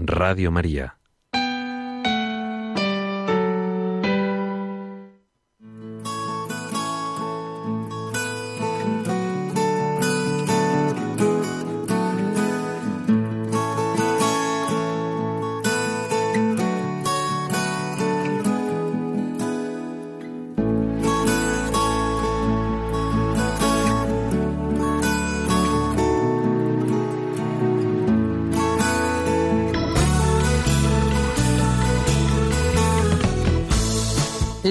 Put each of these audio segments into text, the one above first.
Radio María.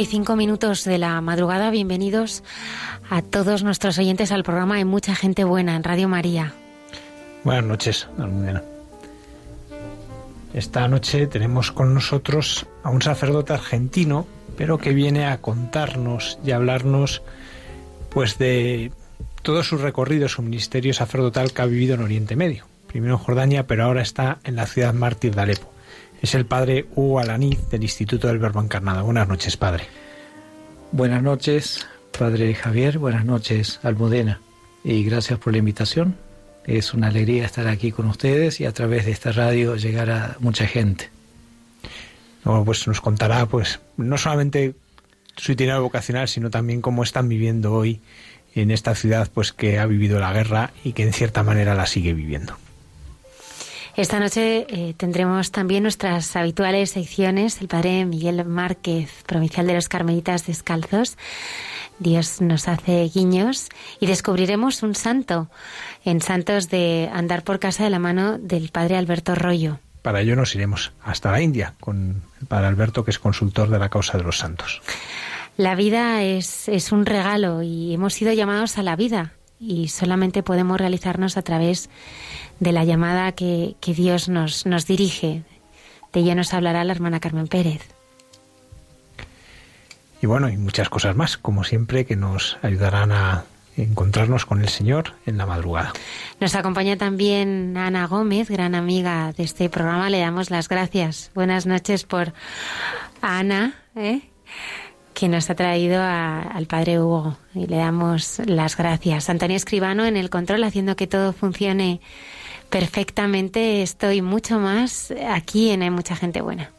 Y cinco minutos de la madrugada. Bienvenidos a todos nuestros oyentes al programa Hay mucha gente buena en Radio María. Buenas noches, Almudena. Esta noche tenemos con nosotros a un sacerdote argentino, pero que viene a contarnos y hablarnos pues de todo su recorrido, su ministerio sacerdotal que ha vivido en Oriente Medio. Primero en Jordania, pero ahora está en la ciudad mártir de Alepo es el padre Hugo Alaniz del Instituto del Verbo Encarnado. Buenas noches, padre. Buenas noches, padre Javier. Buenas noches, Almudena. Y gracias por la invitación. Es una alegría estar aquí con ustedes y a través de esta radio llegar a mucha gente. No, pues nos contará, pues, no solamente su itinerario vocacional, sino también cómo están viviendo hoy en esta ciudad, pues que ha vivido la guerra y que en cierta manera la sigue viviendo. Esta noche eh, tendremos también nuestras habituales secciones. El padre Miguel Márquez, provincial de los Carmelitas Descalzos. Dios nos hace guiños y descubriremos un santo en Santos de Andar por Casa de la mano del padre Alberto Rollo. Para ello nos iremos hasta la India con el padre Alberto, que es consultor de la causa de los santos. La vida es, es un regalo y hemos sido llamados a la vida y solamente podemos realizarnos a través de la llamada que, Dios nos, nos dirige. De ello nos hablará la hermana Carmen Pérez. Y bueno, y muchas cosas más, como siempre, que nos ayudarán a encontrarnos con el Señor en la madrugada. Nos acompaña también Ana Gómez, gran amiga de este programa. Le damos las gracias. Buenas noches por Ana, ¿eh? Que nos ha traído al Padre Hugo. Y le damos las gracias. Antonio Escribano en el control, haciendo que todo funcione perfectamente estoy mucho más aquí en Hay mucha gente buena.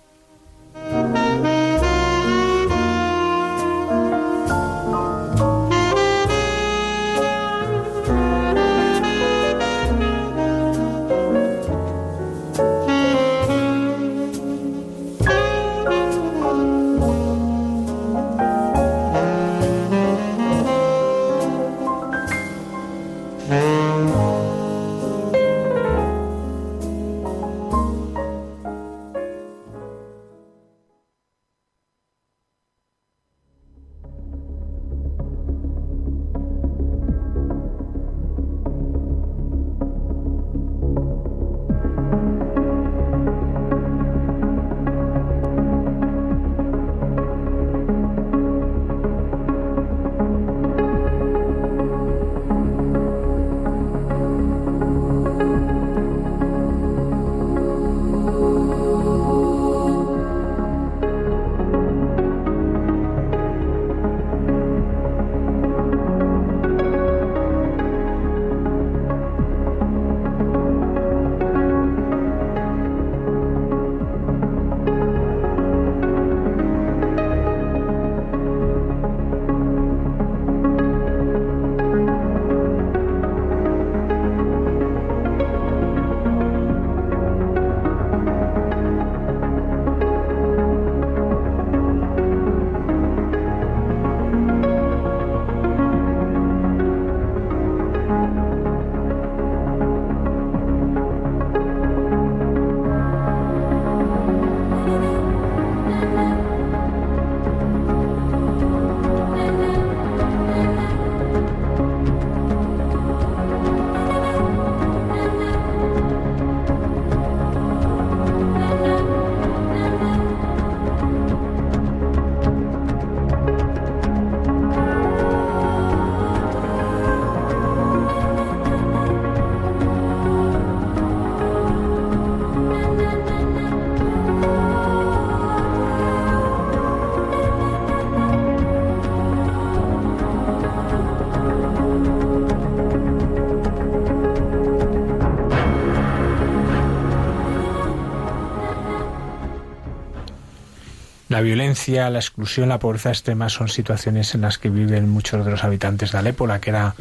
Violencia, la exclusión, la pobreza extrema son situaciones en las que viven muchos de los habitantes de Alepo, la que era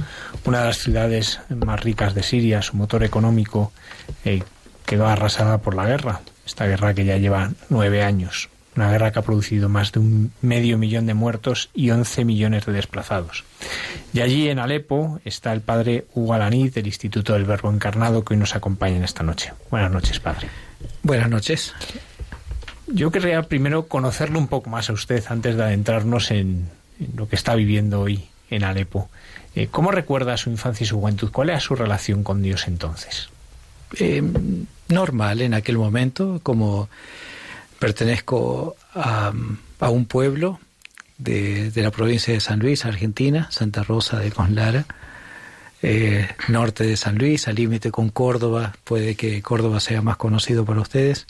una de las ciudades más ricas de Siria, su motor económico eh, quedó arrasada por la guerra, esta guerra que ya lleva nueve años, una guerra que ha producido más de un medio millón de muertos y once millones de desplazados. Y allí en Alepo está el padre Hugo Alaniz del Instituto del Verbo Encarnado que hoy nos acompaña en esta noche. Buenas noches, padre. Buenas noches. Yo querría primero conocerlo un poco más a usted antes de adentrarnos en, lo que está viviendo hoy en Alepo. Eh, ¿Cómo recuerda su infancia y su juventud? ¿Cuál era su relación con Dios entonces? Eh, normal en aquel momento, como pertenezco a, un pueblo de, la provincia de San Luis, Argentina, Santa Rosa de Conlara, eh, norte de San Luis, al límite con Córdoba, puede que Córdoba sea más conocido para ustedes.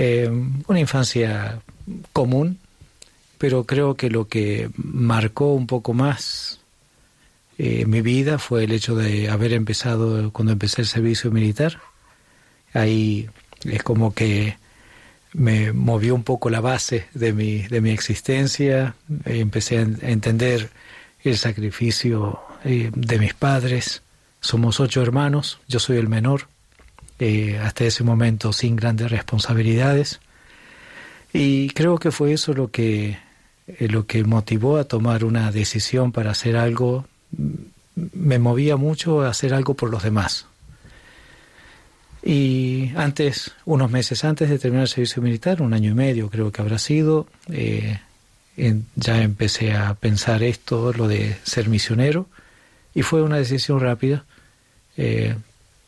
Eh, una infancia común, pero creo que lo que marcó un poco más eh, mi vida fue el hecho de haber empezado cuando empecé el servicio militar. Ahí es como que me movió un poco la base de mi, de mi existencia, empecé a entender el sacrificio eh, de mis padres. Somos ocho hermanos, yo soy el menor, eh, hasta ese momento sin grandes responsabilidades. Y creo que fue eso lo que, eh, lo que motivó a tomar una decisión para hacer algo. Me movía mucho a hacer algo por los demás. Y antes, unos meses antes de terminar el servicio militar, un año y medio creo que habrá sido, eh, ya empecé a pensar esto, lo de ser misionero, y fue una decisión rápida.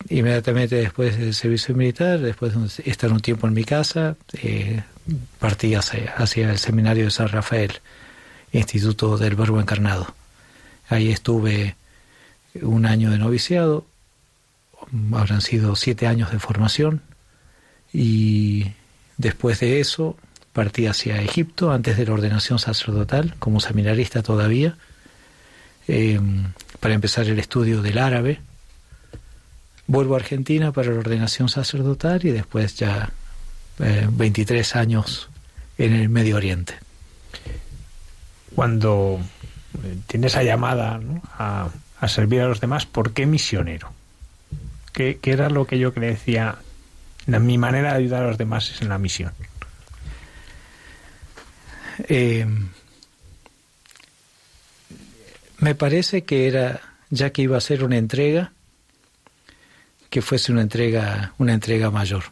Inmediatamente después del servicio militar, después de estar un tiempo en mi casa, eh, partí hacia, hacia, el seminario de San Rafael, Instituto del Verbo Encarnado. Ahí estuve un año de noviciado, habrán sido siete años de formación y después de eso partí hacia Egipto antes de la ordenación sacerdotal como seminarista todavía em, para empezar el estudio del árabe. Vuelvo a Argentina para la ordenación sacerdotal y después ya 23 eh, años en el Medio Oriente. Cuando eh, tienes esa llamada a, a servir a los demás, ¿por qué misionero? ¿Qué, era lo que yo decía? mi manera de ayudar a los demás es en la misión. Eh, me parece que era, ya que iba a ser una entrega, que fuese una entrega, una entrega mayor.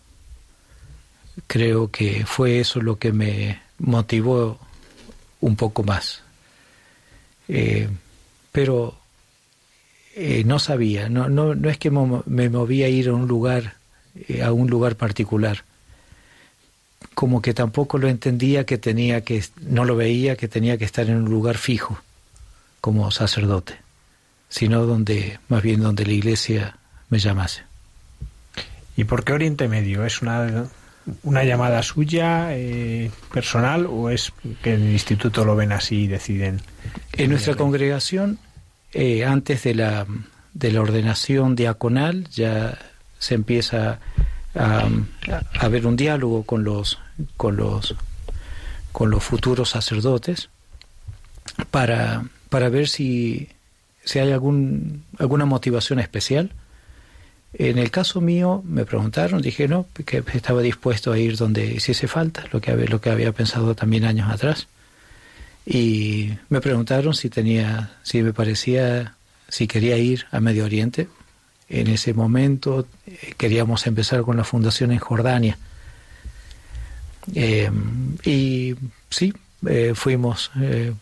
Creo que fue eso lo que me motivó un poco más. Eh, pero eh, no sabía, no, no, no es que me movía a ir a un lugar, eh, a un lugar particular. Como que tampoco lo entendía que tenía que, no lo veía que tenía que estar en un lugar fijo como sacerdote, sino donde, más bien donde la iglesia me llamase. ¿Y por qué Oriente Medio? ¿Es una, una llamada suya eh, personal o es que en el instituto lo ven así y deciden? En nuestra congregación eh, antes de la, de la ordenación diaconal ya se empieza a, haber un diálogo con los, con los, con los futuros sacerdotes para, para ver si, si hay algún, alguna motivación especial. En el caso mío me preguntaron, dije no, que estaba dispuesto a ir donde hiciese falta, lo que, lo que había pensado también años atrás y me preguntaron si tenía, si me parecía, si quería ir a Medio Oriente. En ese momento eh, queríamos empezar con la fundación en Jordania. Eh, y sí, eh, fuimos,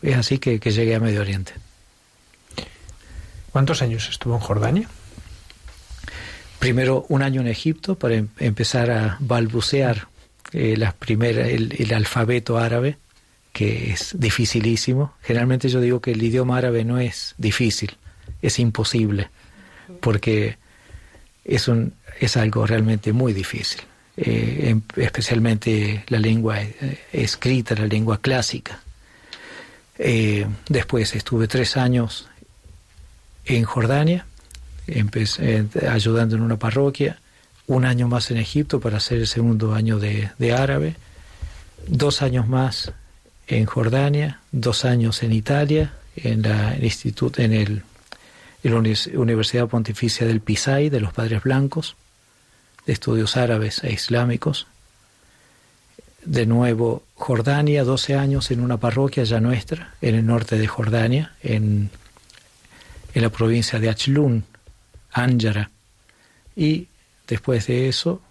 es así que, que, llegué a Medio Oriente. ¿Cuántos años estuvo en Jordania? Primero un año en Egipto para em, empezar a balbucear las primeras, el alfabeto árabe que es dificilísimo. Generalmente yo digo que el idioma árabe no es difícil, es imposible, porque es, un, es algo realmente muy difícil, eh, especialmente la lengua eh, escrita, la lengua clásica. Eh, después estuve tres años en Jordania, empecé, ayudando en una parroquia, un año más en Egipto para hacer el segundo año de, de árabe dos años más en Jordania, dos años en Italia, en la instituto, en el Universidad Pontificia del Pisay de los Padres Blancos, de estudios árabes e islámicos. De nuevo, Jordania, 12 años en una parroquia ya nuestra, en el norte de Jordania, en, en la provincia de Achlun, Ánjara. Y después de eso,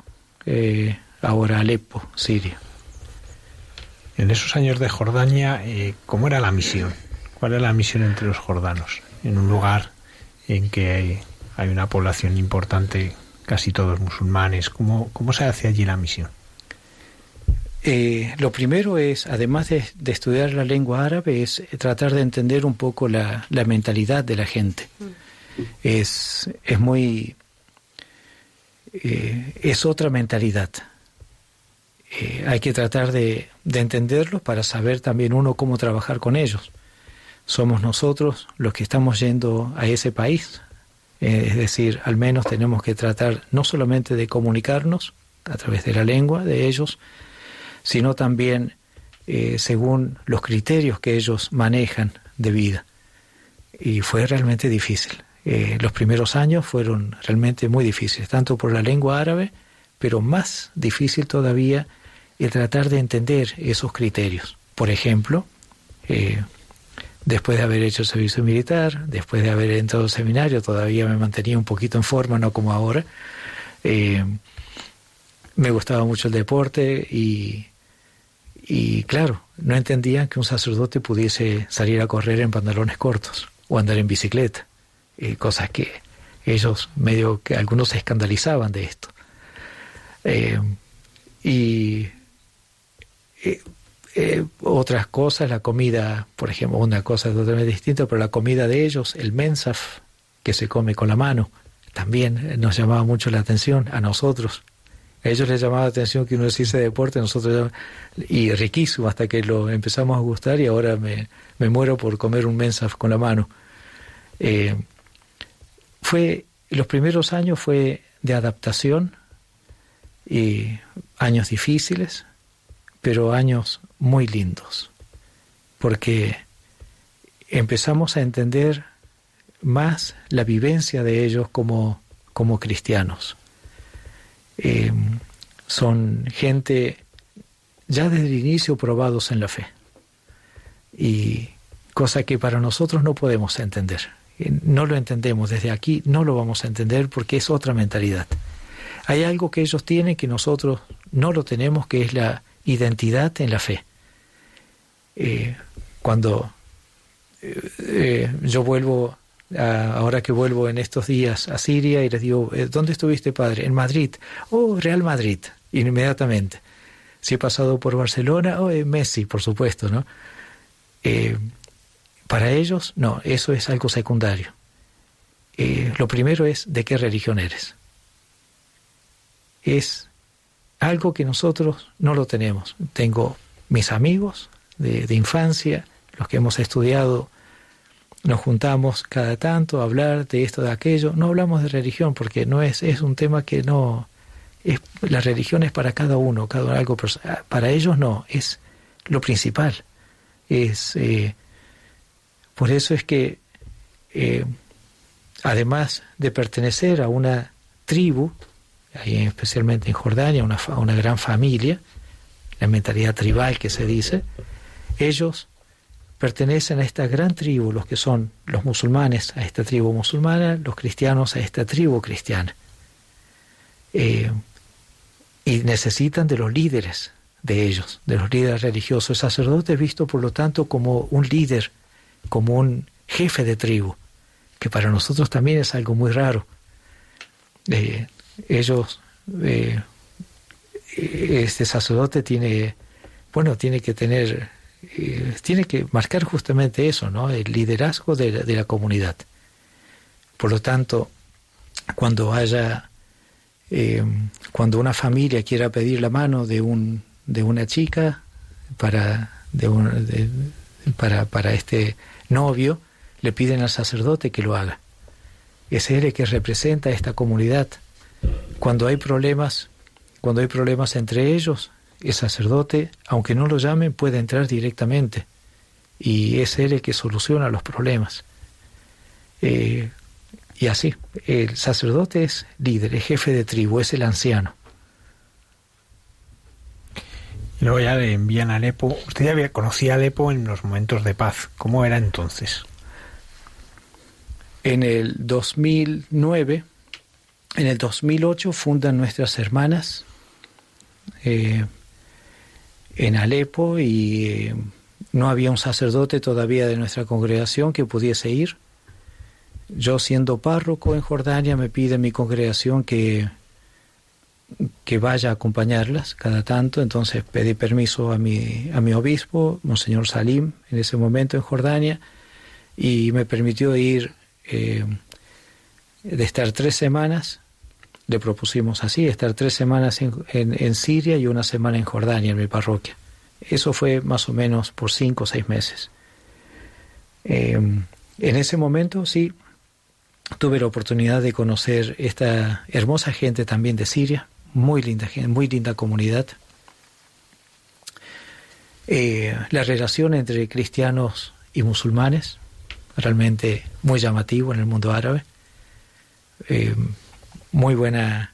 eh, ahora Alepo, Siria. En esos años de Jordania, eh, ¿cómo era la misión? ¿Cuál era la misión entre los jordanos? En un lugar en que hay, una población importante, casi todos musulmanes. ¿Cómo, cómo se hace allí la misión? Eh, lo primero es, además de, estudiar la lengua árabe, es tratar de entender un poco la, mentalidad de la gente. Mm. Es, es muy... Eh, es otra mentalidad. Eh, hay que tratar de, de entenderlo para saber también uno cómo trabajar con ellos somos nosotros los que estamos yendo a ese país. Eh, es decir, al menos tenemos que tratar no solamente de comunicarnos a través de la lengua de ellos, sino también según los criterios que ellos manejan de vida. Y fue realmente difícil. Eh, los primeros años fueron realmente muy difíciles, tanto por la lengua árabe, pero más difícil todavía el tratar de entender esos criterios. Por ejemplo, Después de haber hecho servicio militar, después de haber entrado al seminario, todavía me mantenía un poquito en forma, no como ahora. Eh, me gustaba mucho el deporte y, y claro, no entendían que un sacerdote pudiese salir a correr en pantalones cortos o andar en bicicleta, eh, cosas que ellos medio que algunos se escandalizaban de esto. Eh, y eh, otras cosas, la comida, por ejemplo, una cosa totalmente distinta, pero la comida de ellos, el mensaf, que se come con la mano, también nos llamaba mucho la atención a nosotros. A ellos les llamaba la atención que uno hiciese deporte, nosotros y riquísimo hasta que lo empezamos a gustar y ahora me, me muero por comer un mensaf con la mano. Fue, los primeros años fue de adaptación y años difíciles, pero años muy lindos, porque empezamos a entender más la vivencia de ellos como, como cristianos. Eh, son gente ya desde el inicio probados en la fe, y cosa que para nosotros no podemos entender. No lo entendemos desde aquí, no lo vamos a entender porque es otra mentalidad. Hay algo que ellos tienen que nosotros no lo tenemos, que es la identidad en la fe. Eh, cuando eh, eh, yo vuelvo, ahora que vuelvo en estos días a Siria y les digo, ¿dónde estuviste, padre? En Madrid. Oh, Real Madrid, inmediatamente. Si he pasado por Barcelona, oh, Messi, por supuesto, ¿no? Para ellos, no, eso es algo secundario. lo primero es de qué religión eres. Es algo que nosotros no lo tenemos. Tengo mis amigos de, infancia, los que hemos estudiado, nos juntamos cada tanto a hablar de esto, de aquello. No hablamos de religión porque no es, es un tema que no... Es, la religión es para cada uno, cada algo Para ellos no, es lo principal. Es, eh, por eso es que, eh, además de pertenecer a una tribu, especialmente en Jordania, una, una gran familia, la mentalidad tribal que se dice, ellos pertenecen a esta gran tribu, los que son los musulmanes a esta tribu musulmana, los cristianos a esta tribu cristiana. Eh, y necesitan de los líderes de ellos, de los líderes religiosos. El sacerdote es visto, por lo tanto, como un líder, como un jefe de tribu, que para nosotros también es algo muy raro. Eh, ellos, eh, este sacerdote tiene, bueno, tiene que tener, eh, tiene que marcar justamente eso, ¿no? El liderazgo de la, de la comunidad. Por lo tanto, cuando haya, cuando una familia quiera pedir la mano de un, de una chica para, de un, para, para este novio, le piden al sacerdote que lo haga. Es él el que representa a esta comunidad cuando hay problemas, cuando hay problemas entre ellos, el sacerdote, aunque no lo llamen, puede entrar directamente y es él el que soluciona los problemas. Eh, y así, el sacerdote es líder, es jefe de tribu, es el anciano. Y luego ya le envían a Alepo. Usted ya había, conocía Alepo en los momentos de paz. ¿Cómo era entonces? En el 2009, en el 2008 fundan nuestras hermanas eh, en Alepo y eh, no había un sacerdote todavía de nuestra congregación que pudiese ir. Yo siendo párroco en Jordania me pide mi congregación que, que vaya a acompañarlas cada tanto, entonces pedí permiso a mi, a mi obispo, Monseñor Salim, en ese momento en Jordania, y me permitió ir eh, de estar tres semanas, le propusimos así, estar tres semanas en, en Siria y una semana en Jordania, en mi parroquia. Eso fue más o menos por cinco o seis meses. Eh, en ese momento sí tuve la oportunidad de conocer esta hermosa gente también de Siria, muy linda gente, muy linda comunidad. Eh, la relación entre cristianos y musulmanes, realmente muy llamativo en el mundo árabe, eh, muy buena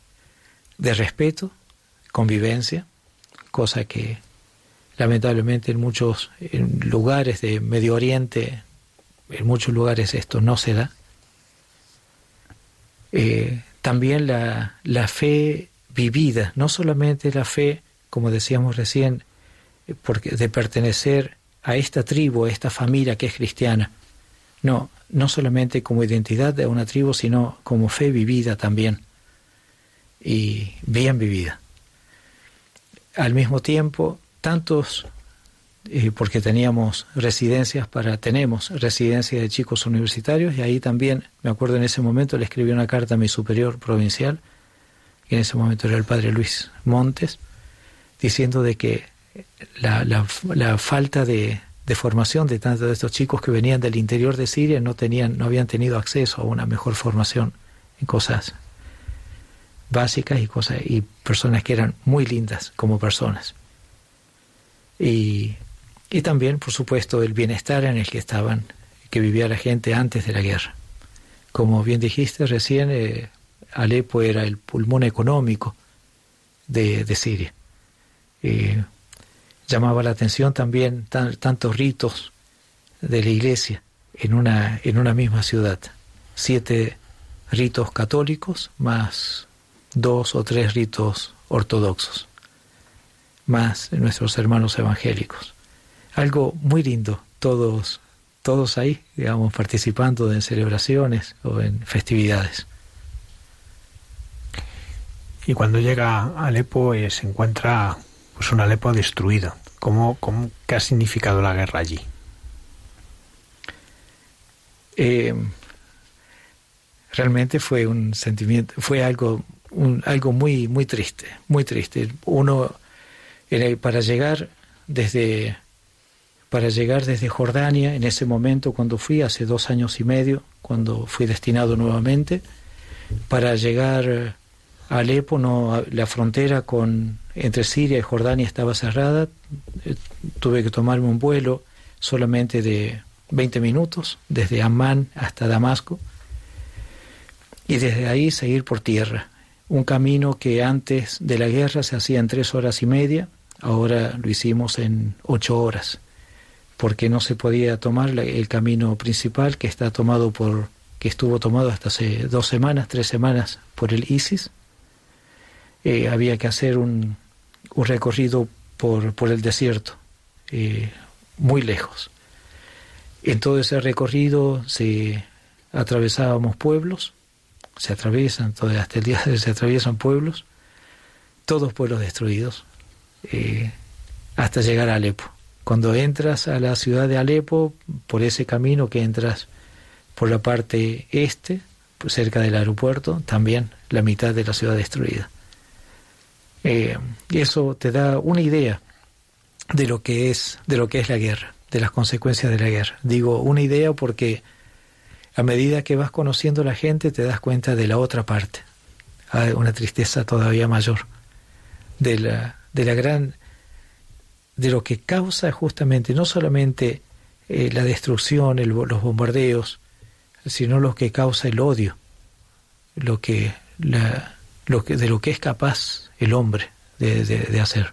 de respeto, convivencia, cosa que Lamentablemente en muchos lugares de Medio Oriente, en muchos lugares esto no se da. Eh, también la, la, fe vivida, no solamente la fe, como decíamos recién, porque de pertenecer a esta tribu, a esta familia que es cristiana. No, no solamente como identidad de una tribu, sino como fe vivida también. Y bien vivida. Al mismo tiempo, tantos, eh, porque teníamos residencias para, tenemos residencias de chicos universitarios, y ahí también, me acuerdo en ese momento, le escribí una carta a mi superior provincial, que en ese momento era el padre Luis Montes, diciendo de que la, la, falta de, de, formación de tantos de estos chicos que venían del interior de Siria no, tenían, no habían tenido acceso a una mejor formación en cosas básicas y cosas y personas que eran muy lindas como personas y, y también, por supuesto, el bienestar en el que estaban, que vivía la gente antes de la guerra. Como bien dijiste recién, eh, Alepo era el pulmón económico de, de Siria. Eh, llamaba la atención también tantos ritos de la iglesia en una, en una misma ciudad. Siete ritos católicos más dos o tres ritos ortodoxos más nuestros hermanos evangélicos. Algo muy lindo, todos, todos ahí, digamos, participando en celebraciones o en festividades. Y cuando llega a Alepo eh, se encuentra pues un Alepo destruido. ¿Cómo, cómo, ¿Qué ha significado la guerra allí? Eh, realmente fue un sentimiento, fue algo, un, algo muy, muy triste, muy triste. Uno para llegar desde para llegar desde Jordania en ese momento cuando fui hace dos años y medio cuando fui destinado nuevamente para llegar Alepo no la frontera con entre Siria y Jordania estaba cerrada eh, tuve que tomarme un vuelo solamente de 20 minutos desde Amán hasta Damasco y desde ahí seguir por tierra un camino que antes de la guerra se hacía en tres horas y media ahora lo hicimos en ocho horas, porque no se podía tomar el camino principal que está tomado por que estuvo tomado hasta hace dos semanas, tres semanas por el ISIS. Eh, había que hacer un, un recorrido por, por, el desierto, eh, muy lejos. En todo ese recorrido se atravesábamos pueblos, se atraviesan, hasta el día de hoy se atraviesan pueblos, todos pueblos destruidos, eh, hasta llegar a Alepo. Cuando entras a la ciudad de Alepo, por ese camino que entras por la parte este, pues cerca del aeropuerto, también la mitad de la ciudad destruida. Eh, eso te da una idea de lo que es de lo que es la guerra, de las consecuencias de la guerra. Digo una idea porque a medida que vas conociendo a la gente te das cuenta de la otra parte. Hay una tristeza todavía mayor de la de la gran de lo que causa justamente no solamente eh, la destrucción, los bombardeos, sino lo que causa el odio, lo que, la, lo que, de lo que es capaz el hombre de, hacer.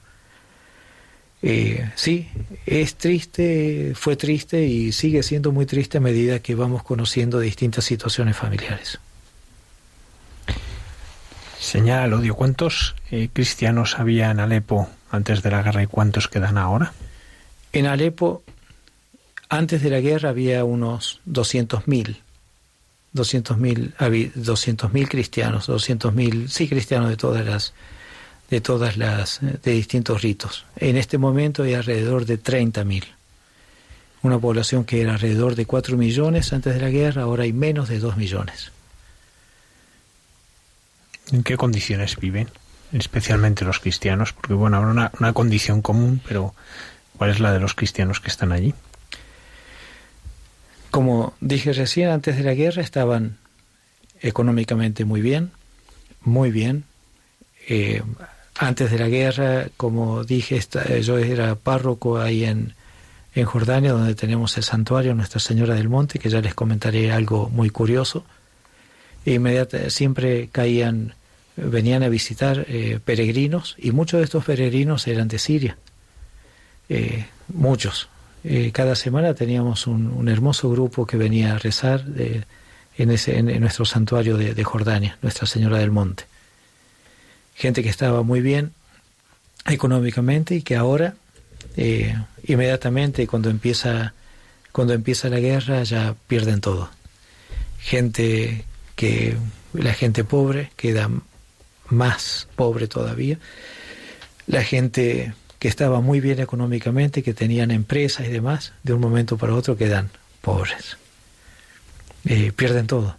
Eh, sí, es triste, fue triste y sigue siendo muy triste a medida que vamos conociendo distintas situaciones familiares. Señala el odio. ¿Cuántos eh, cristianos había en Alepo antes de la guerra y cuántos quedan ahora? En Alepo, antes de la guerra, había unos 200.000. 200.000 200 cristianos, 200.000, sí, cristianos de todas las de todas las de distintos ritos. En este momento hay alrededor de 30.000. Una población que era alrededor de 4 millones antes de la guerra, ahora hay menos de 2 millones. ¿En qué condiciones viven? Especialmente los cristianos, porque bueno, habrá una, una condición común, pero ¿cuál es la de los cristianos que están allí? Como dije recién, antes de la guerra estaban económicamente muy bien, muy bien. Eh, antes de la guerra, como dije, yo era párroco ahí en, en Jordania, donde tenemos el santuario Nuestra Señora del Monte, que ya les comentaré algo muy curioso. E inmediatamente siempre caían, venían a visitar eh, peregrinos, y muchos de estos peregrinos eran de Siria. Eh, muchos, eh, cada semana teníamos un, hermoso grupo que venía a rezar en, ese, en, nuestro santuario de, Jordania, Nuestra Señora del Monte. Gente que estaba muy bien económicamente y que ahora, eh, inmediatamente cuando empieza, cuando empieza la guerra, ya pierden todo. Gente que, la gente pobre queda más pobre todavía. La gente que estaba muy bien económicamente, que tenían empresas y demás, de un momento para otro quedan pobres. Eh, pierden todo.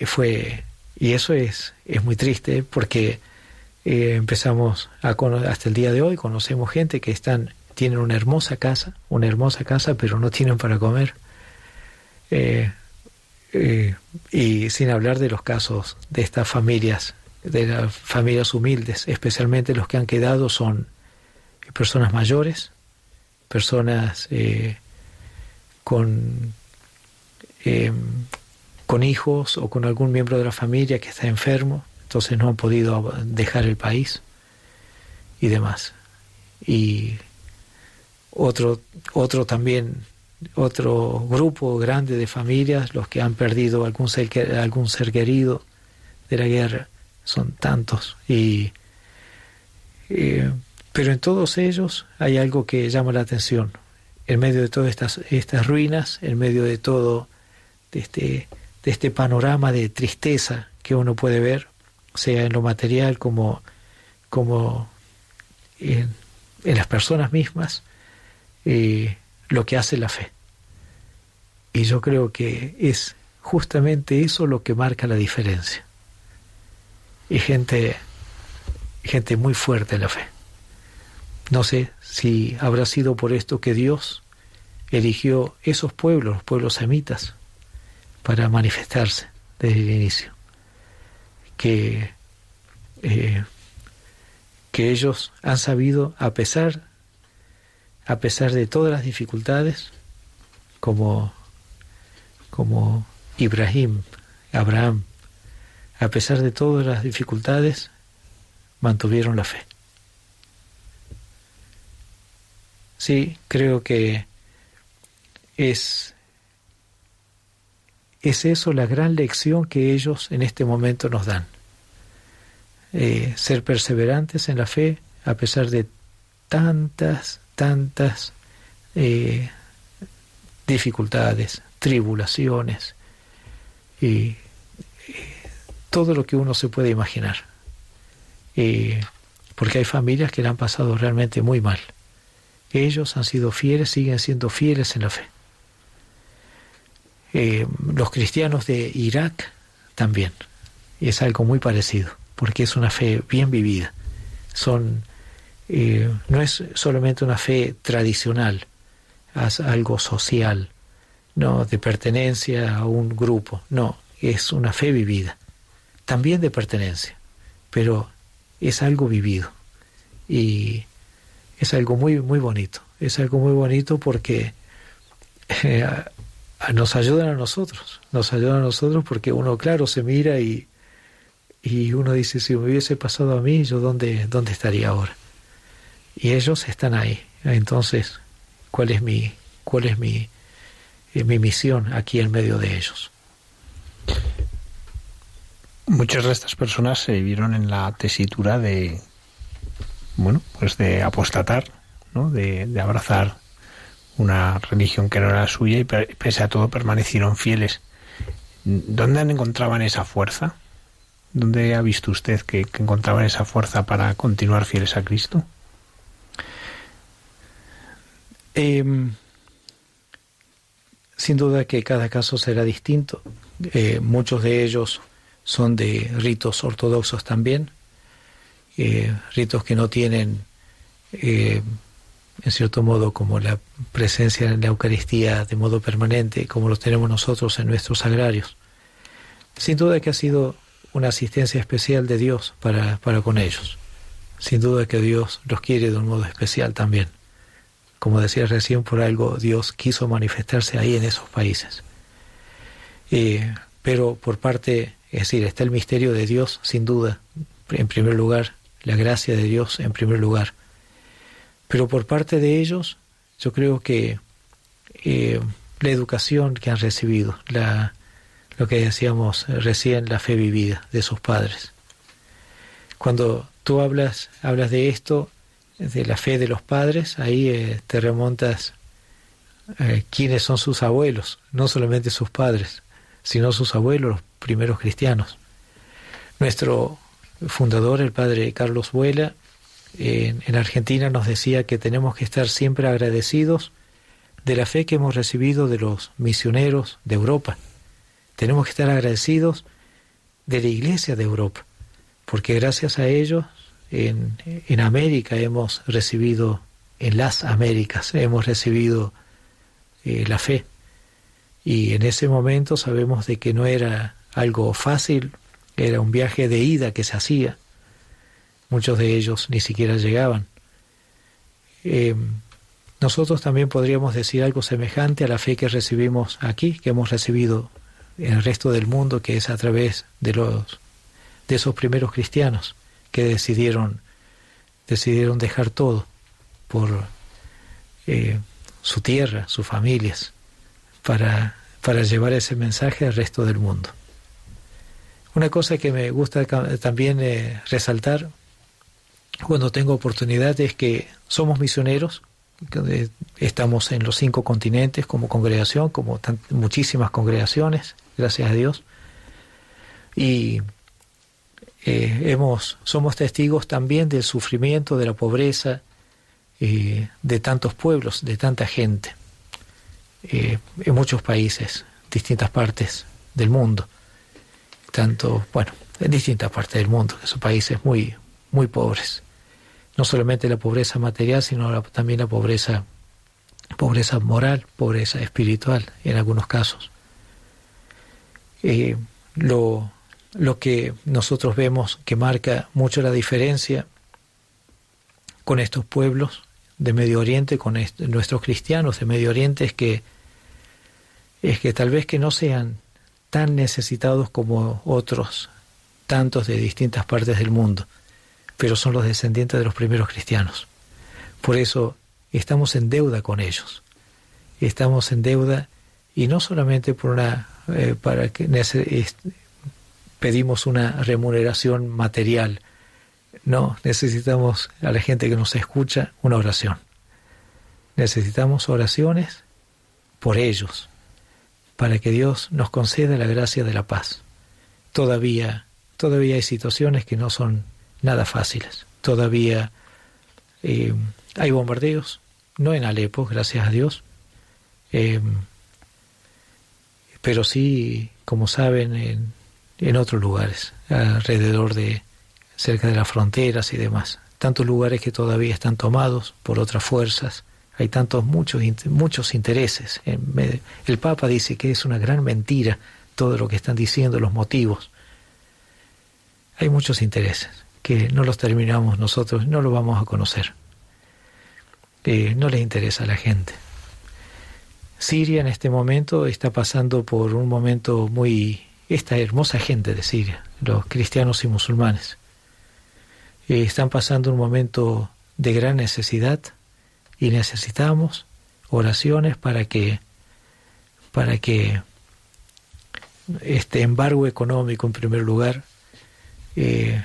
fue, y eso es, es muy triste porque eh, empezamos a hasta el día de hoy conocemos gente que están, tienen una hermosa casa, una hermosa casa, pero no tienen para comer. Eh, y sin hablar de los casos de estas familias, de las familias humildes, especialmente los que han quedado son personas mayores, personas eh, con, eh, con hijos o con algún miembro de la familia que está enfermo, entonces no han podido dejar el país y demás. Y otro, otro también, otro grupo grande de familias, los que han perdido algún ser, algún ser querido de la guerra, son tantos. Y eh, pero en todos ellos hay algo que llama la atención. En medio de todas estas, estas ruinas, en medio de todo de este, de este panorama de tristeza que uno puede ver, sea en lo material como, como en, las personas mismas, eh, lo que hace la fe. Y yo creo que es justamente eso lo que marca la diferencia. Y gente, gente muy fuerte en la fe. No sé si habrá sido por esto que Dios eligió esos pueblos, los pueblos semitas, para manifestarse desde el inicio. Que, eh, que ellos han sabido, a pesar, a pesar de todas las dificultades, como, como Ibrahim, Abraham, a pesar de todas las dificultades, mantuvieron la fe. Sí, creo que es, es eso la gran lección que ellos en este momento nos dan. Eh, ser perseverantes en la fe a pesar de tantas, tantas eh, dificultades, tribulaciones y todo lo que uno se puede imaginar. porque hay familias que la han pasado realmente muy mal. Ellos han sido fieles, siguen siendo fieles en la fe. Eh, los cristianos de Irak también. Es algo muy parecido, porque es una fe bien vivida. Son, eh, no es solamente una fe tradicional, es algo social, no de pertenencia a un grupo, no, es una fe vivida, también de pertenencia, pero es algo vivido. Y es algo muy, muy bonito. Es algo muy bonito porque eh, nos ayudan a nosotros, nos ayudan a nosotros porque uno, claro, se mira y, y uno dice, si me hubiese pasado a mí, yo dónde, dónde estaría ahora. Y ellos están ahí. Entonces, ¿cuál es mi, cuál es mi, eh, mi misión aquí en medio de ellos? Muchas de estas personas se vieron en la tesitura de, bueno, pues de apostatar, ¿no? de, de abrazar una religión que no era suya y pese a todo permanecieron fieles. ¿Dónde encontraban esa fuerza? ¿Dónde ha visto usted que, encontraban esa fuerza para continuar fieles a Cristo? Em, sin duda que cada caso será distinto. Eh, muchos de ellos son de ritos ortodoxos también, eh, ritos que no tienen eh, en cierto modo, como la presencia en la Eucaristía de modo permanente, como lo tenemos nosotros en nuestros agrarios. Sin duda que ha sido una asistencia especial de Dios para, para con ellos. Sin duda que Dios los quiere de un modo especial también. Como decía recién, por algo Dios quiso manifestarse ahí en esos países. Eh, pero por parte, es decir, está el misterio de Dios, sin duda, en primer lugar, la gracia de Dios en primer lugar pero por parte de ellos, yo creo que eh, la educación que han recibido, la, lo que decíamos recién, la fe vivida de sus padres. Cuando tú hablas, hablas de esto, de la fe de los padres, ahí eh, te remontas eh, quiénes son sus abuelos, no solamente sus padres, sino sus abuelos, los primeros cristianos. Nuestro fundador, el padre Carlos Vuela, en, Argentina nos decía que tenemos que estar siempre agradecidos de la fe que hemos recibido de los misioneros de Europa. Tenemos que estar agradecidos de la Iglesia de Europa, porque gracias a ellos en, América hemos recibido, en las Américas hemos recibido eh, la fe. Y en ese momento sabemos de que no era algo fácil, era un viaje de ida que se hacía, Muchos de ellos ni siquiera llegaban. Eh, nosotros también podríamos decir algo semejante a la fe que recibimos aquí, que hemos recibido en el resto del mundo, que es a través de los de esos primeros cristianos que decidieron decidieron dejar todo por eh, su tierra, sus familias, para, para llevar ese mensaje al resto del mundo. Una cosa que me gusta también eh, resaltar cuando tengo oportunidad es que somos misioneros, estamos en los cinco continentes como congregación, como muchísimas congregaciones, gracias a Dios, y eh, hemos, somos testigos también del sufrimiento, de la pobreza eh, de tantos pueblos, de tanta gente, eh, en muchos países, distintas partes del mundo, tanto, bueno, en distintas partes del mundo, que son países muy, muy pobres no solamente la pobreza material, sino también la pobreza, pobreza moral, pobreza espiritual en algunos casos. Eh, lo, lo que nosotros vemos que marca mucho la diferencia con estos pueblos de Medio Oriente, con nuestros cristianos de Medio Oriente, es que, es que tal vez que no sean tan necesitados como otros tantos de distintas partes del mundo pero son los descendientes de los primeros cristianos. Por eso estamos en deuda con ellos. Estamos en deuda y no solamente por una eh, para que pedimos una remuneración material. No, necesitamos a la gente que nos escucha una oración. Necesitamos oraciones por ellos, para que Dios nos conceda la gracia de la paz. Todavía, todavía hay situaciones que no son nada fáciles. Todavía eh, hay bombardeos, no en Alepo, gracias a Dios, eh, pero sí, como saben, en, en otros lugares, alrededor de, cerca de las fronteras y demás. Tantos lugares que todavía están tomados por otras fuerzas. Hay tantos, muchos, muchos intereses. El Papa dice que es una gran mentira todo lo que están diciendo, los motivos. Hay muchos intereses que no los terminamos nosotros, no lo vamos a conocer. no les interesa a la gente. Siria en este momento está pasando por un momento muy... Esta hermosa gente de Siria, los cristianos y musulmanes, eh, están pasando un momento de gran necesidad y necesitamos oraciones para que para que este embargo económico en primer lugar eh,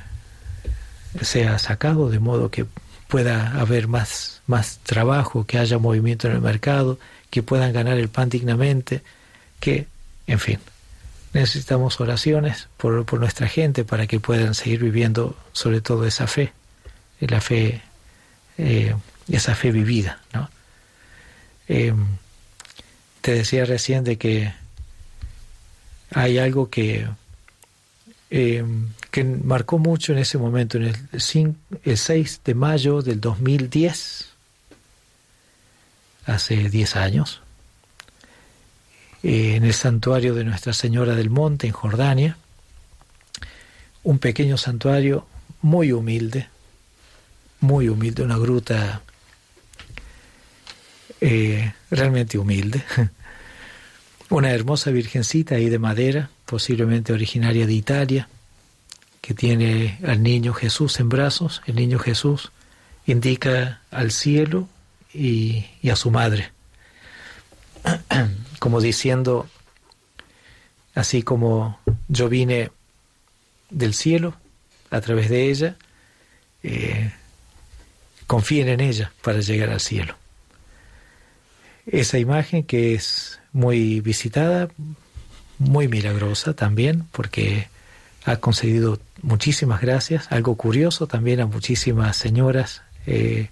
sea sacado de modo que pueda haber más, más trabajo, que haya movimiento en el mercado, que puedan ganar el pan dignamente, que, en fin, necesitamos oraciones por, por nuestra gente para que puedan seguir viviendo sobre todo esa fe, la fe, eh, esa fe vivida. ¿no? Em, te decía recién de que hay algo que eh, que marcó mucho en ese momento, en el, el 6 de mayo del 2010, hace 10 años, eh, en el santuario de Nuestra Señora del Monte, en Jordania, un pequeño santuario muy humilde, muy humilde, una gruta eh, realmente humilde, una hermosa virgencita ahí de madera, posiblemente originaria de Italia, que tiene al niño Jesús en brazos. El niño Jesús indica al cielo y, a su madre, como diciendo, así como yo vine del cielo a través de ella, eh, confíen en ella para llegar al cielo. Esa imagen que es muy visitada muy milagrosa también, porque ha concedido muchísimas gracias. Algo curioso también a muchísimas señoras, eh,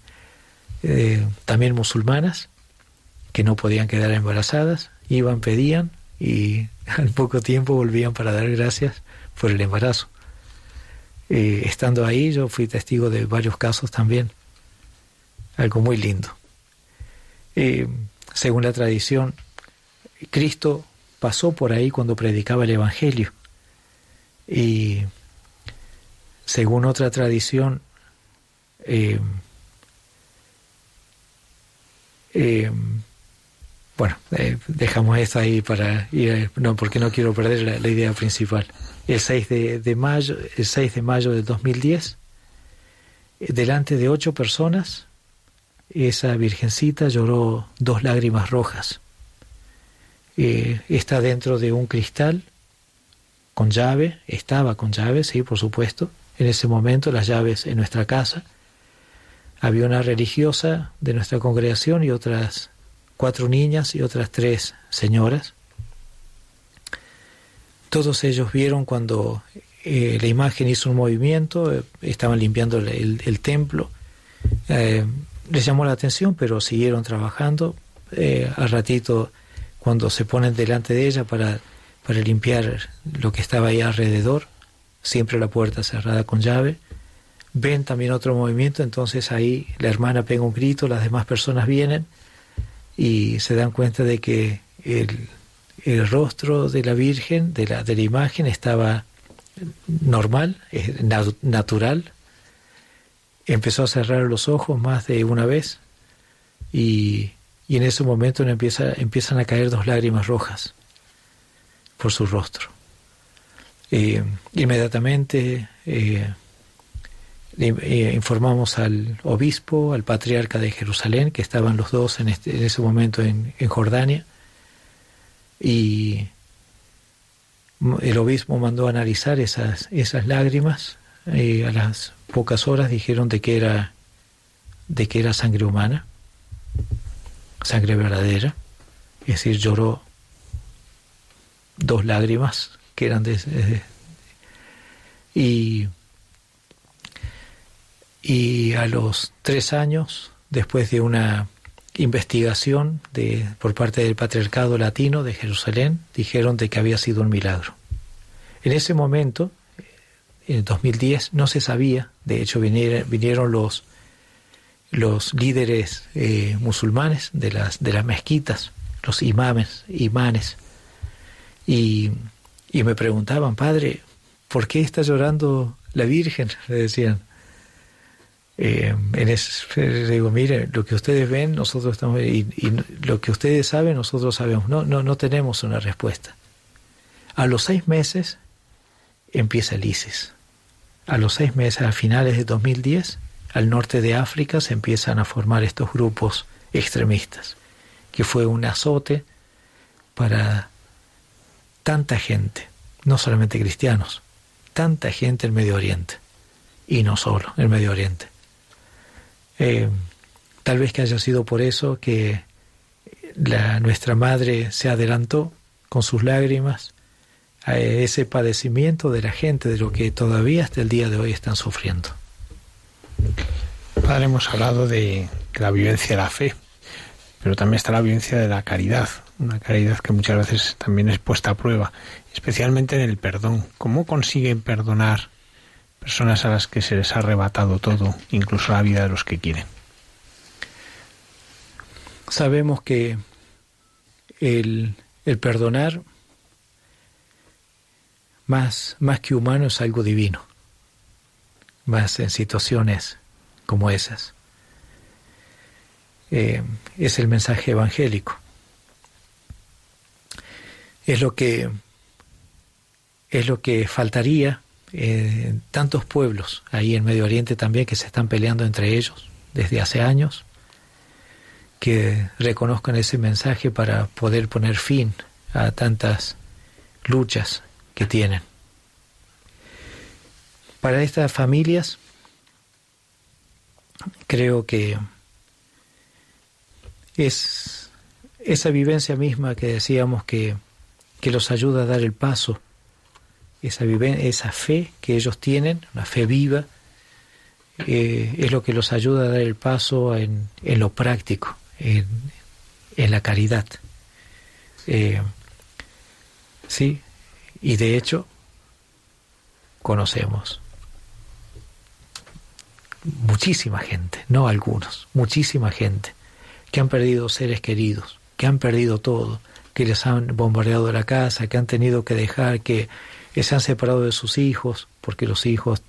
eh, también musulmanas, que no podían quedar embarazadas, iban, pedían y al poco tiempo volvían para dar gracias por el embarazo. Eh, estando ahí yo fui testigo de varios casos también, algo muy lindo. según la tradición, Cristo pasó por ahí cuando predicaba el Evangelio. Y según otra tradición, eh, eh, bueno, eh, dejamos esto ahí para ir, no, porque no quiero perder la, idea principal. El 6 de, mayo, el 6 de mayo del 2010, delante de ocho personas, esa virgencita lloró dos lágrimas rojas está dentro de un cristal con llave, estaba con llave, sí, por supuesto, en ese momento las llaves en nuestra casa. Había una religiosa de nuestra congregación y otras cuatro niñas y otras tres señoras. Todos ellos vieron cuando eh, la imagen hizo un movimiento, eh, estaban limpiando el, templo. les llamó la atención, pero siguieron trabajando. al ratito cuando se ponen delante de ella para, para limpiar lo que estaba ahí alrededor, siempre la puerta cerrada con llave. Ven también otro movimiento, entonces ahí la hermana pega un grito, las demás personas vienen y se dan cuenta de que el, rostro de la Virgen, de la, de la imagen, estaba normal, natural. Empezó a cerrar los ojos más de una vez y y en ese momento empieza, empiezan a caer dos lágrimas rojas por su rostro. Eh, inmediatamente eh, eh, informamos al obispo, al patriarca de Jerusalén, que estaban los dos en, este, ese momento en, en, Jordania, y el obispo mandó a analizar esas, esas lágrimas. a las pocas horas dijeron de que era, de que era sangre humana sangre verdadera, es decir, lloró dos lágrimas que eran de, y, y a los tres años, después de una investigación de, por parte del Patriarcado Latino de Jerusalén, dijeron de que había sido un milagro. En ese momento, en el 2010, no se sabía, de hecho vinieron, vinieron los los líderes eh, musulmanes de las, de las mezquitas, los imames, imanes, y, y me preguntaban, padre, ¿por qué está llorando la Virgen? Le decían. Eh, en digo, mire, lo que ustedes ven, nosotros estamos, y, lo que ustedes saben, nosotros sabemos. No, no, no tenemos una respuesta. A los seis meses empieza el ISIS. A los seis meses, a finales de 2010, al norte de África se empiezan a formar estos grupos extremistas, que fue un azote para tanta gente, no solamente cristianos, tanta gente en Medio Oriente, y no solo en Medio Oriente. Eh, tal vez que haya sido por eso que la, nuestra madre se adelantó con sus lágrimas a ese padecimiento de la gente, de lo que todavía hasta el día de hoy están sufriendo. Padre, hemos hablado de la vivencia de la fe, pero también está la vivencia de la caridad, una caridad que muchas veces también es puesta a prueba, especialmente en el perdón. ¿Cómo consiguen perdonar personas a las que se les ha arrebatado todo, incluso la vida de los que quieren. Sabemos que el, perdonar, más, más que humano, es algo divino, más en situaciones como esas. Eh, es el mensaje evangélico. Es lo que es lo que faltaría eh, tantos pueblos ahí en Medio Oriente también que se están peleando entre ellos desde hace años, que reconozcan ese mensaje para poder poner fin a tantas luchas que tienen. Para estas familias, creo que es esa vivencia misma que decíamos que, que los ayuda a dar el paso esa, esa fe que ellos tienen, una fe viva, eh, es lo que los ayuda a dar el paso en, en lo práctico, en, en la caridad. Eh, sí, y de hecho conocemos muchísima gente, no algunos, muchísima gente, que han perdido seres queridos, que han perdido todo, que les han bombardeado la casa, que han tenido que dejar que se han separado de sus hijos, porque los hijos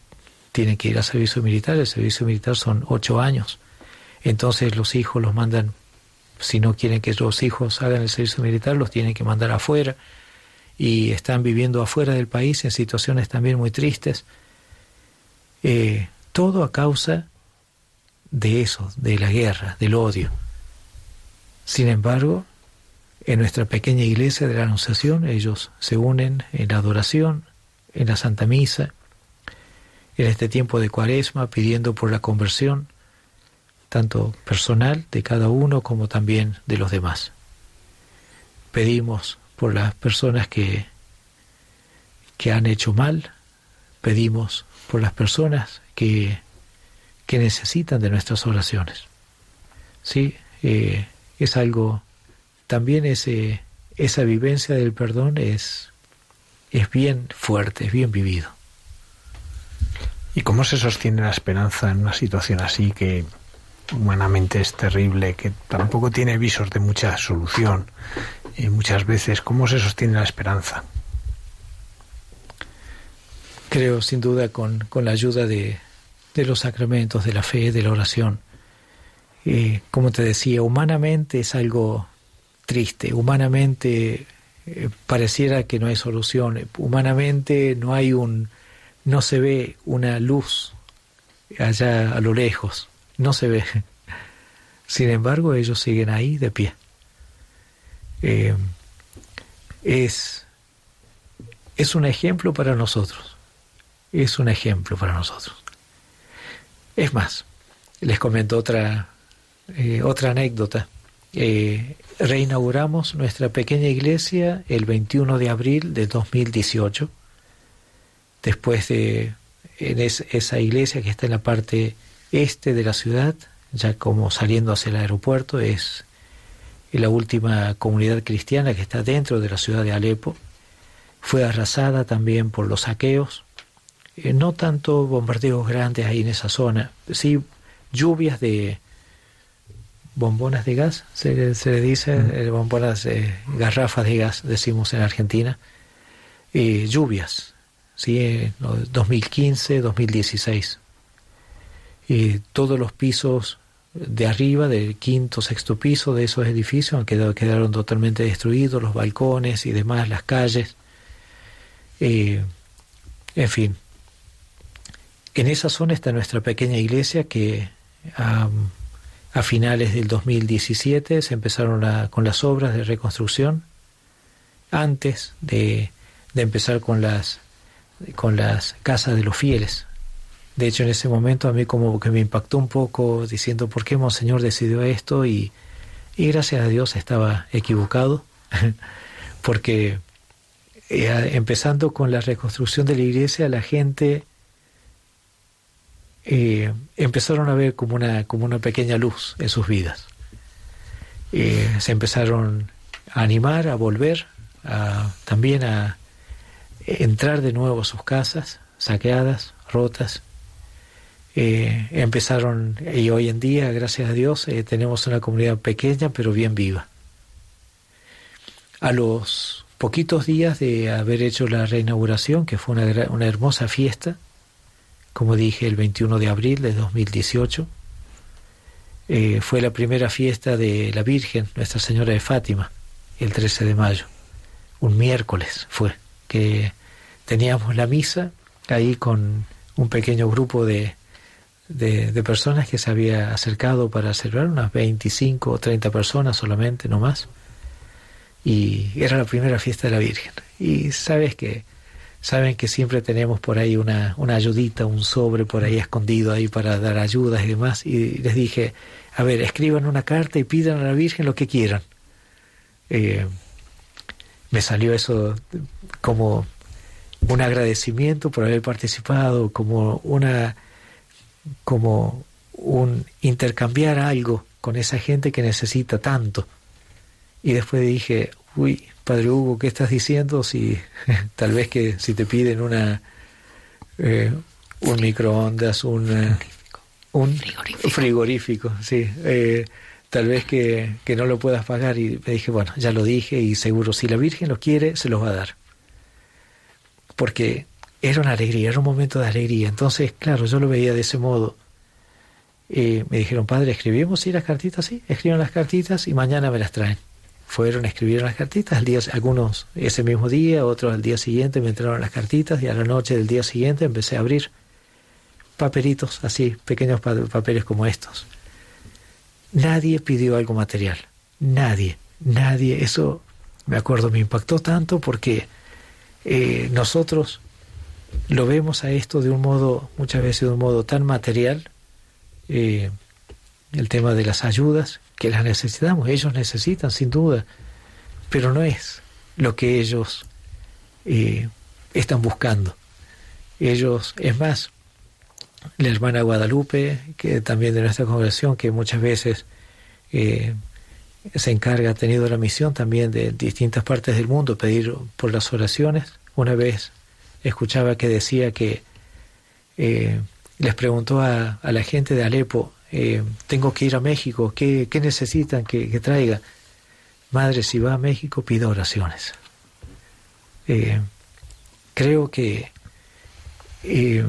tienen que ir al servicio militar, el servicio militar son ocho años. Entonces los hijos los mandan, si no quieren que los hijos hagan el servicio militar, los tienen que mandar afuera y están viviendo afuera del país en situaciones también muy tristes. Eh, todo a causa de eso, de la guerra, del odio. Sin embargo, en nuestra pequeña iglesia de la Anunciación ellos se unen en la adoración, en la Santa Misa, en este tiempo de Cuaresma, pidiendo por la conversión, tanto personal de cada uno como también de los demás. Pedimos por las personas que, que han hecho mal, pedimos por las personas que, que necesitan de nuestras oraciones. Sí, eh, es algo también ese, esa vivencia del perdón es, es bien fuerte, es bien vivido. ¿Y cómo se sostiene la esperanza en una situación así que humanamente es terrible, que tampoco tiene visos de mucha solución? Y muchas veces, ¿cómo se sostiene la esperanza? Creo sin duda con, la ayuda de, de, los sacramentos, de la fe, de la oración. y como te decía, humanamente es algo triste. Humanamente eh, pareciera que no hay solución. Humanamente no hay un, no se ve una luz allá a lo lejos. No se ve. Sin embargo, ellos siguen ahí de pie. Eh, es, es un ejemplo para nosotros. Es un ejemplo para nosotros. Es más, les comento otra, eh, otra anécdota. Eh, reinauguramos nuestra pequeña iglesia el 21 de abril de 2018, después de en esa iglesia que está en la parte este de la ciudad, ya como saliendo hacia el aeropuerto, es la última comunidad cristiana que está dentro de la ciudad de Alepo. Fue arrasada también por los saqueos, eh, no tanto bombardeos grandes ahí en esa zona, sí lluvias de, bombonas de gas, se, le dice, eh, bombonas, de garrafas de gas, decimos en Argentina, y lluvias, ¿sí? 2015, 2016. eh, todos los pisos de arriba, del quinto, sexto piso de esos edificios han quedado, quedaron totalmente destruidos, los balcones y demás, las calles. Eh, en fin, en esa zona está nuestra pequeña iglesia que a finales del 2017 se empezaron con las obras de reconstrucción, antes de, de empezar con las, con las casas de los fieles. De hecho, en ese momento a mí como que me impactó un poco diciendo por qué Monseñor decidió esto y, y gracias a Dios estaba equivocado, porque eh, empezando con la reconstrucción de la iglesia, la gente eh, empezaron a ver como una, como una pequeña luz en sus vidas. Eh, se empezaron a animar, a volver, a, también a entrar de nuevo a sus casas, saqueadas, rotas. Eh, empezaron, y hoy en día, gracias a Dios, tenemos una comunidad pequeña pero bien viva. A los poquitos días de haber hecho la reinauguración, que fue una, una hermosa fiesta, como dije, el 21 de abril de 2018. Eh, fue la primera fiesta de la Virgen, Nuestra Señora de Fátima, el 13 de mayo. Un miércoles fue que teníamos la misa ahí con un pequeño grupo de, de, personas que se había acercado para celebrar, unas 25 o 30 personas solamente, no más. Y era la primera fiesta de la Virgen. Y sabes que saben que siempre tenemos por ahí una, una ayudita, un sobre por ahí escondido ahí para dar ayudas y demás. Y les dije, a ver, escriban una carta y pidan a la Virgen lo que quieran. Eh, me salió eso como un agradecimiento por haber participado, como una como un intercambiar algo con esa gente que necesita tanto. Y después dije, uy, Padre Hugo, ¿qué estás diciendo? Si tal vez que si te piden una eh, un microondas, un, eh, un frigorífico, sí, eh, tal vez que, que, no lo puedas pagar y me dije, bueno, ya lo dije y seguro si la Virgen lo quiere, se los va a dar. Porque era una alegría, era un momento de alegría. Entonces, claro, yo lo veía de ese modo. me dijeron, padre, ¿escribimos sí las cartitas? Sí, escriban las cartitas y mañana me las traen fueron a escribir las cartitas, al día, algunos ese mismo día, otros al día siguiente me entraron las cartitas y a la noche del día siguiente empecé a abrir papelitos así, pequeños papeles como estos. Nadie pidió algo material, nadie, nadie. Eso, me acuerdo, me impactó tanto porque eh, nosotros lo vemos a esto de un modo, muchas veces de un modo tan material, eh, el tema de las ayudas, que las necesitamos, ellos necesitan sin duda, pero no es lo que ellos eh, están buscando. Ellos, es más, la hermana Guadalupe, que también de nuestra congregación, que muchas veces eh, se encarga, ha tenido la misión también de distintas partes del mundo pedir por las oraciones. Una vez escuchaba que decía que eh, les preguntó a, a, la gente de Alepo, eh, tengo que ir a México, ¿qué, necesitan que, traiga? Madre, si va a México, pida oraciones. Eh, creo que eh,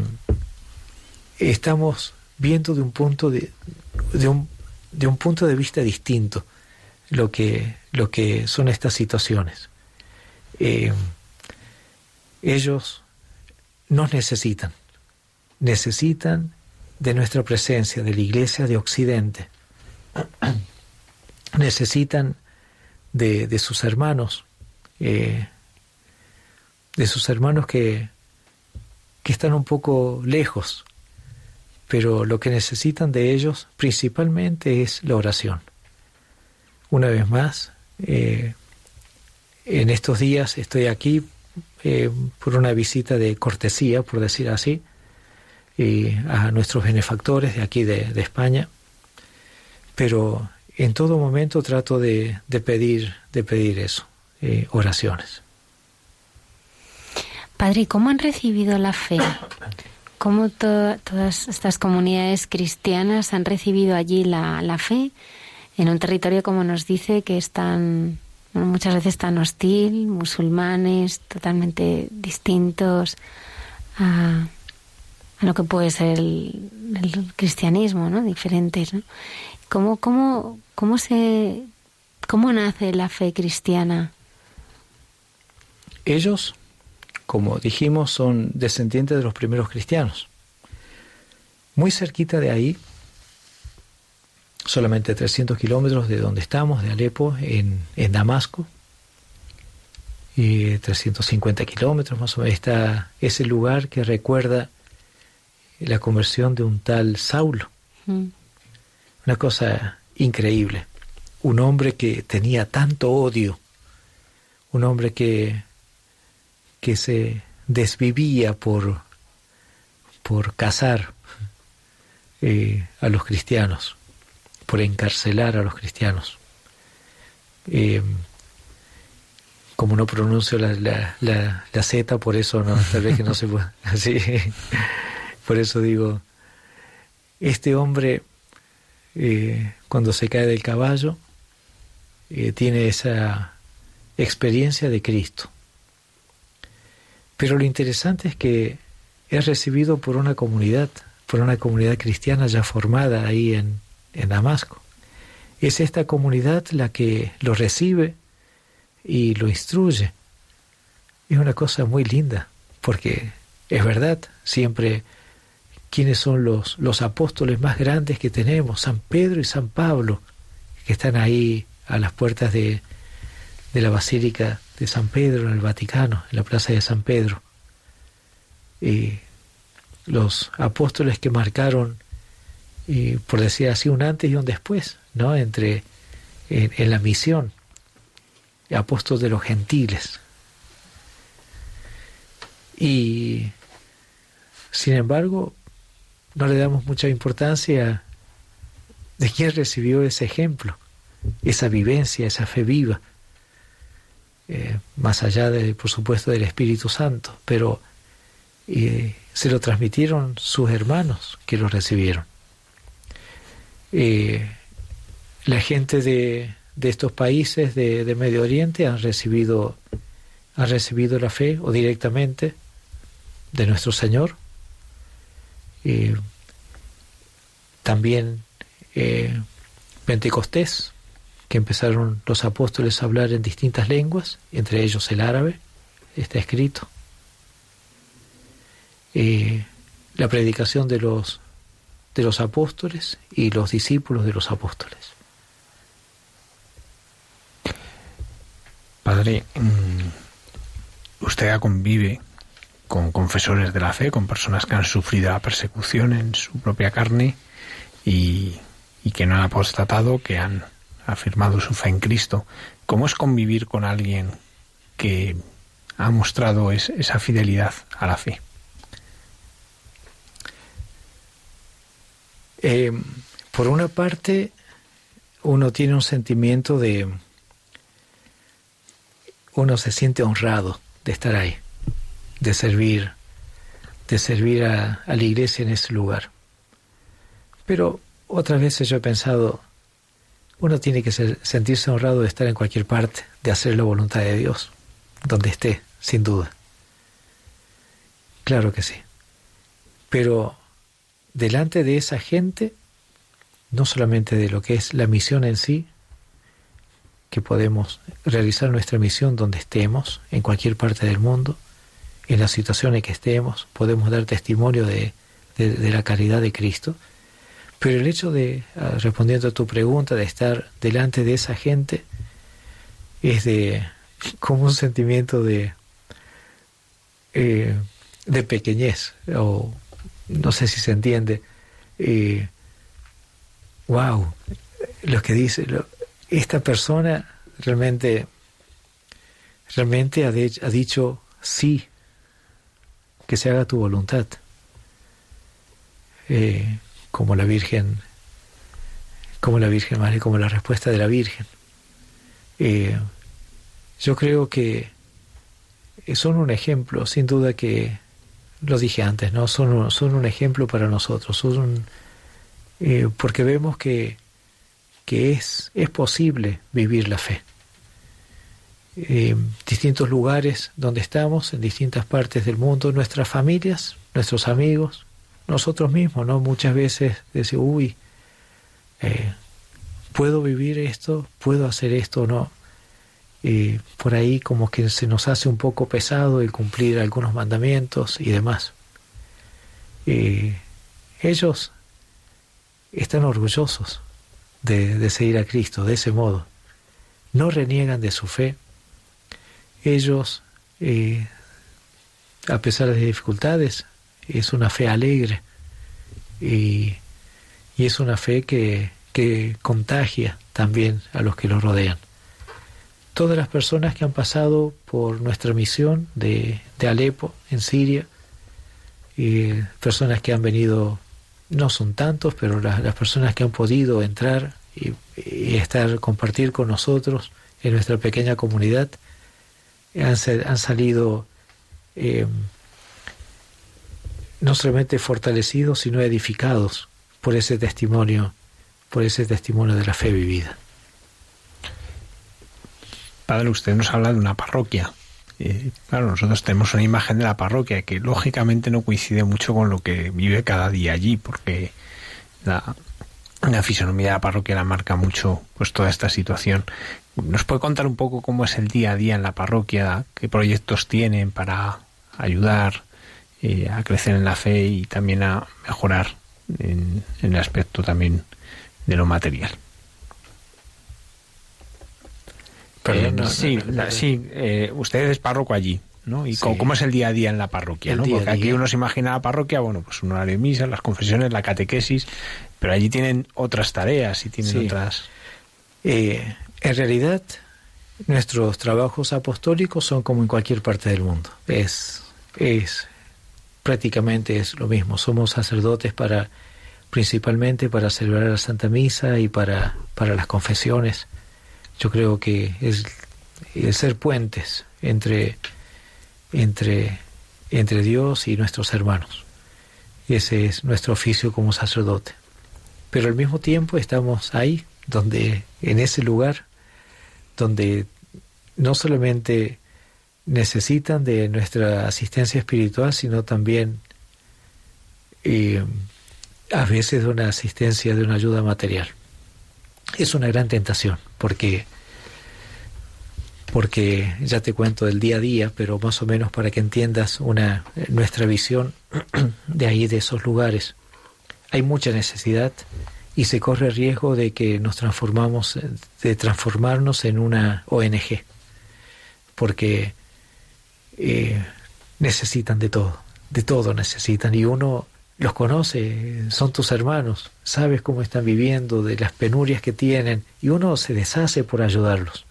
estamos viendo de un punto de, de, un, de un punto de vista distinto lo que, lo que son estas situaciones. ellos nos necesitan, necesitan de nuestra presencia, de la Iglesia de Occidente. Necesitan de, sus hermanos, eh, de sus hermanos que, que están un poco lejos, pero lo que necesitan de ellos principalmente es la oración. Una vez más, eh, en estos días estoy aquí eh, por una visita de cortesía, por decir así, y a nuestros benefactores de aquí de, España, pero en todo momento trato de, pedir, de pedir eso, eh, oraciones. Padre, ¿cómo han recibido la fe? ¿Cómo todas estas comunidades cristianas han recibido allí la, la, fe en un territorio, como nos dice, que es tan, muchas veces tan hostil, musulmanes totalmente distintos a, lo que puede ser el cristianismo, ¿no? Diferentes, ¿no? ¿Cómo, cómo, cómo, se, ¿Cómo nace la fe cristiana? Ellos, como dijimos, son descendientes de los primeros cristianos. Muy cerquita de ahí, solamente 300 kilómetros de donde estamos, de Alepo, en, en Damasco, y 350 kilómetros más o menos, está ese lugar que recuerda la conversión de un tal Saulo. Mm. Una cosa increíble. Un hombre que tenía tanto odio, un hombre que, que se desvivía por, por cazar eh, a los cristianos, por encarcelar a los cristianos. Eh, como no pronuncio la, la, la, Z, por eso no, tal vez que no se puede. Así, por eso digo, este hombre eh, cuando se cae del caballo eh, tiene esa experiencia de Cristo. Pero lo interesante es que es recibido por una comunidad, por una comunidad cristiana ya formada ahí en, en Damasco. Es esta comunidad la que lo recibe, y lo instruye. Es una cosa muy linda, porque es verdad, siempre quiénes son los, los apóstoles más grandes que tenemos, San Pedro y San Pablo, que están ahí a las puertas de, de la Basílica de San Pedro en el Vaticano, en la Plaza de San Pedro. Y los apóstoles que marcaron, por decir así, un antes y un después, ¿no? Entre en la misión apóstol de los gentiles. Y sin embargo, no le damos mucha importancia de quién recibió ese ejemplo, esa vivencia, esa fe viva, eh, más allá de, por supuesto, del Espíritu Santo, pero eh, se lo transmitieron sus hermanos que lo recibieron. Eh, la gente de, de estos países de, Medio Oriente han recibido, han recibido la fe o directamente de nuestro Señor. También eh, Pentecostés, que empezaron los apóstoles a hablar en distintas lenguas, entre ellos el árabe, está escrito. Eh, la predicación de los, de los apóstoles y los discípulos de los apóstoles. Padre, mm, usted convive con confesores de la fe, con personas que han sufrido la persecución en su propia carne y, que no han apostatado, que han afirmado su fe en Cristo. ¿Cómo es convivir con alguien que ha mostrado esa fidelidad a la fe? Eh, por una parte, uno tiene un sentimiento de, uno se siente honrado de estar ahí, de servir, de servir a, la iglesia en ese lugar. Pero otras veces yo he pensado, uno tiene que sentirse honrado de estar en cualquier parte, de hacer la voluntad de Dios, donde esté, sin duda. Claro que sí. Pero delante de esa gente, no solamente de lo que es la misión en sí, que podemos realizar nuestra misión donde estemos, en cualquier parte del mundo, en las situaciones en que estemos, podemos dar testimonio de, la caridad de Cristo. Pero el hecho de, ah, respondiendo a tu pregunta, de estar delante de esa gente, es de como un sentimiento de, eh, de pequeñez, o no sé si se entiende. wow, lo que dice, esta persona realmente, realmente ha, dicho sí, que se haga tu voluntad. Eh, como la Virgen, como la Virgen Madre, como la respuesta de la Virgen. Eh, yo creo que son un ejemplo, sin duda que lo dije antes, ¿no? Son un, son un ejemplo para nosotros, son eh, porque vemos que que es, es posible vivir la fe. En distintos lugares donde estamos, en distintas partes del mundo, nuestras familias, nuestros amigos, nosotros mismos, ¿no? Muchas veces decimos, uy, eh, ¿puedo vivir esto? ¿Puedo hacer esto o no? Por ahí como que se nos hace un poco pesado el cumplir algunos mandamientos y demás. Ellos están orgullosos de, seguir a Cristo de ese modo. No reniegan de su fe. Ellos, eh, a pesar de dificultades, es una fe alegre y, es una fe que, que contagia también a los que los rodean. Todas las personas que han pasado por nuestra misión de, de Alepo, en Siria, y personas que han venido, no son tantos, pero las, las personas que han podido entrar y, estar, compartir con nosotros en nuestra pequeña comunidad, han, han salido eh, no solamente fortalecidos, sino edificados por ese testimonio, por ese testimonio de la fe vivida. Padre, usted nos habla de una parroquia. claro, nosotros tenemos una imagen de la parroquia que lógicamente no coincide mucho con lo que vive cada día allí, porque la, la fisonomía de la parroquia la marca mucho pues toda esta situación. ¿Nos puede contar un poco cómo es el día a día en la parroquia? ¿Qué proyectos tienen para ayudar eh, a crecer en la fe y también a mejorar en, el aspecto también de lo material. Perdón, eh, sí, sí eh, usted es párroco allí, ¿no? ¿Y cómo, es el día a día en la parroquia? ¿no? Porque aquí uno se imagina la parroquia, bueno, pues un horario de misa, las confesiones, la catequesis, pero allí tienen otras tareas y tienen otras... en realidad, nuestros trabajos apostólicos son como en cualquier parte del mundo. Es, es prácticamente es lo mismo. Somos sacerdotes para principalmente para celebrar la Santa Misa y para, para las confesiones. Yo creo que es el ser puentes entre, entre, entre Dios y nuestros hermanos. Ese es nuestro oficio como sacerdote. Pero al mismo tiempo estamos ahí, donde, en ese lugar, donde no solamente necesitan de nuestra asistencia espiritual, sino también eh, a veces de una asistencia, de una ayuda material. Es una gran tentación, porque, porque ya te cuento del día a día, pero más o menos para que entiendas una, nuestra visión de ahí, de esos lugares. Hay mucha necesidad y se corre el riesgo de que nos transformamos, de transformarnos en una ONG, porque eh, necesitan de todo, de todo necesitan. Y uno los conoce, son tus hermanos, sabes cómo están viviendo, de las penurias que tienen, y uno se deshace por ayudarlos.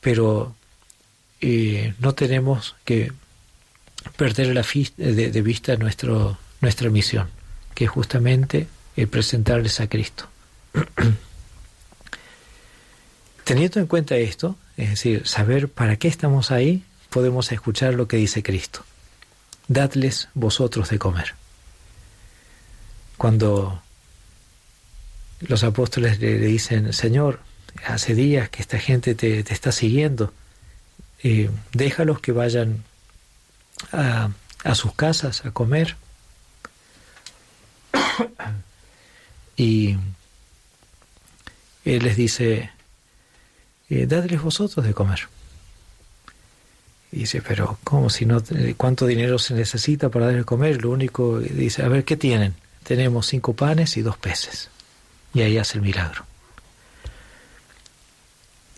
Pero eh, no tenemos que perder la de, de, vista nuestro, nuestra misión, que es justamente el presentarles a Cristo. Teniendo en cuenta esto, es decir, saber para qué estamos ahí, podemos escuchar lo que dice Cristo. Dadles vosotros de comer. Cuando los apóstoles le, dicen, Señor, hace días que esta gente te, está siguiendo, eh, déjalos que vayan a, a sus casas a comer. Y él les dice, eh, dadles vosotros de comer. Dice, pero ¿cómo? Si no, ¿Cuánto dinero se necesita para darles de comer? Lo único, dice, a ver, ¿qué tienen? Tenemos cinco panes y dos peces. Y ahí hace el milagro.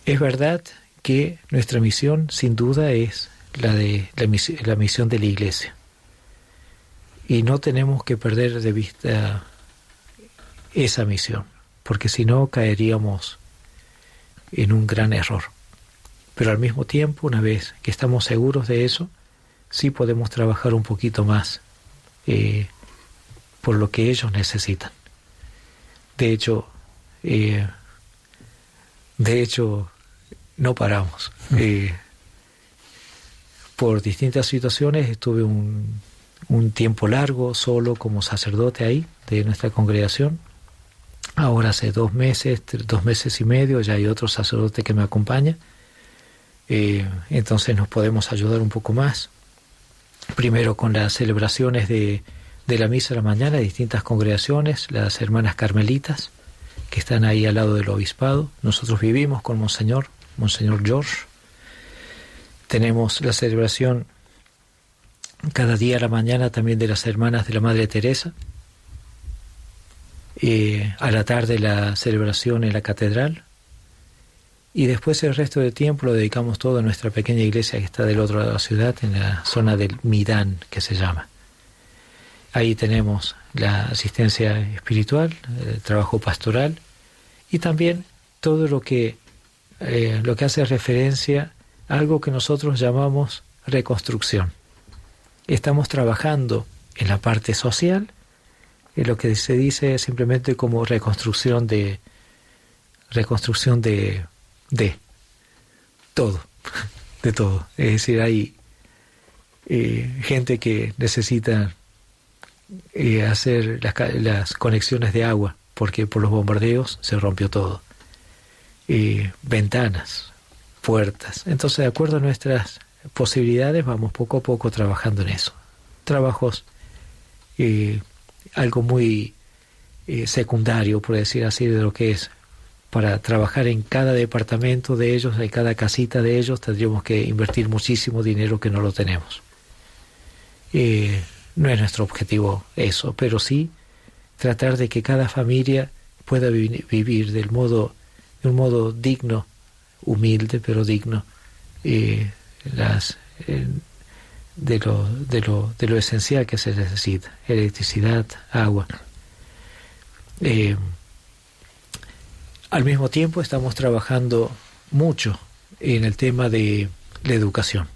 Es verdad que nuestra misión, sin duda, es la de la misión de la Iglesia. Y no tenemos que perder de vista esa misión, porque si no caeríamos en un gran error. Pero al mismo tiempo, una vez que estamos seguros de eso, sí podemos trabajar un poquito más eh, por lo que ellos necesitan. De hecho, eh, de hecho, no paramos. Eh, por distintas situaciones estuve un, un tiempo largo solo como sacerdote ahí de nuestra congregación Ahora hace dos meses, dos meses y medio, ya hay otro sacerdote que me acompaña. Eh, entonces nos podemos ayudar un poco más. primero con las celebraciones de, de la misa de la mañana, distintas congregaciones, las hermanas carmelitas, que están ahí al lado del obispado. Nosotros vivimos con Monseñor, Monseñor George. Tenemos la celebración cada día a la mañana también de las hermanas de la Madre Teresa. Eh, a la tarde la celebración en la catedral. Y después el resto del tiempo lo dedicamos todo a nuestra pequeña iglesia que está del otro lado de la ciudad, en la zona del Midán, que se llama. Ahí tenemos la asistencia espiritual, el trabajo pastoral y también todo lo que, eh, lo que hace referencia a algo que nosotros llamamos reconstrucción. Estamos trabajando en la parte social, en lo que se dice simplemente como reconstrucción de reconstrucción de, de todo, de todo. Es decir, hay eh, gente que necesita eh, hacer las, las, conexiones de agua, porque por los bombardeos se rompió todo. Eh, ventanas, puertas. Entonces, de acuerdo a nuestras posibilidades, vamos poco a poco trabajando en eso. Trabajos, eh, algo muy eh, secundario, por decir así, de lo que es. Para trabajar en cada departamento de ellos, en cada casita de ellos, tendríamos que invertir muchísimo dinero que no lo tenemos. Eh, no es nuestro objetivo eso, pero sí tratar de que cada familia pueda vivir del modo, de un modo digno, humilde pero digno, las, eh, de, lo, de, lo, de lo esencial que se necesita, electricidad, agua. Eh, al mismo tiempo estamos trabajando mucho en el tema de la educación.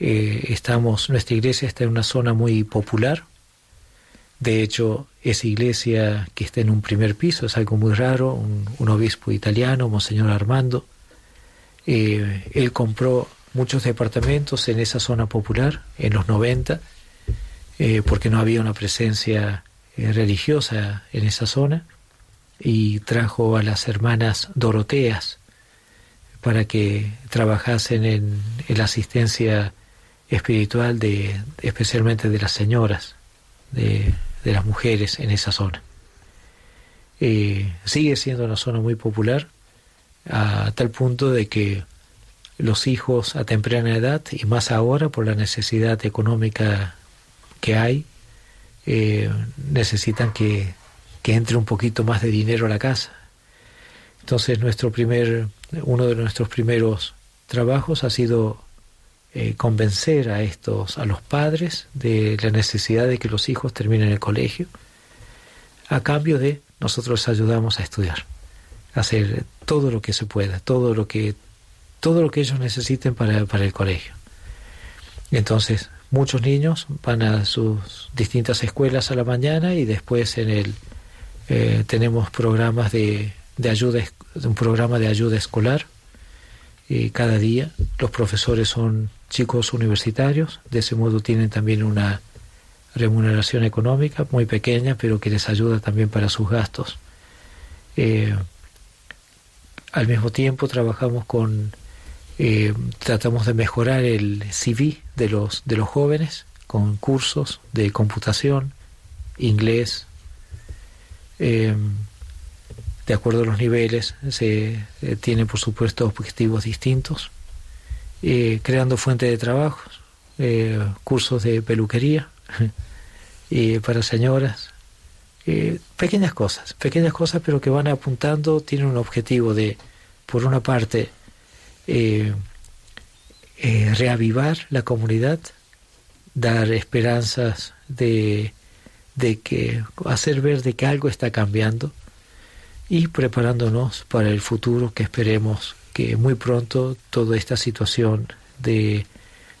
Eh, estamos, nuestra iglesia está en una zona muy popular. De hecho, esa iglesia que está en un primer piso es algo muy raro. Un, obispo italiano, Monseñor Armando, él compró muchos departamentos en esa zona popular en los 90 eh, porque no había una presencia eh, religiosa en esa zona y trajo a las hermanas Doroteas para que trabajasen en, la asistencia espiritual de especialmente de las señoras de, de las mujeres en esa zona. Eh, sigue siendo una zona muy popular a tal punto de que los hijos a temprana edad y más ahora por la necesidad económica que hay eh, necesitan que, que entre un poquito más de dinero a la casa. Entonces nuestro primer uno de nuestros primeros trabajos ha sido eh, convencer a estos, a los padres de la necesidad de que los hijos terminen el colegio, a cambio de nosotros ayudamos a estudiar, a hacer todo lo que se pueda, todo lo que, todo lo que ellos necesiten para, para el colegio. Entonces, muchos niños van a sus distintas escuelas a la mañana y después en el eh, tenemos programas de, de ayuda, un programa de ayuda escolar y cada día. Los profesores son chicos universitarios, de ese modo tienen también una remuneración económica muy pequeña, pero que les ayuda también para sus gastos. Eh, al mismo tiempo trabajamos con, eh, tratamos de mejorar el CV de los, de los jóvenes con cursos de computación, inglés, eh, de acuerdo a los niveles, se tienen por supuesto objetivos distintos, eh, creando fuentes de trabajo, eh, cursos de peluquería para señoras, pequeñas cosas, pequeñas cosas pero que van apuntando, tienen un objetivo de, por una parte, eh, eh, reavivar la comunidad, dar esperanzas de, de que, hacer ver de que algo está cambiando, y preparándonos para el futuro que esperemos que muy pronto toda esta situación de,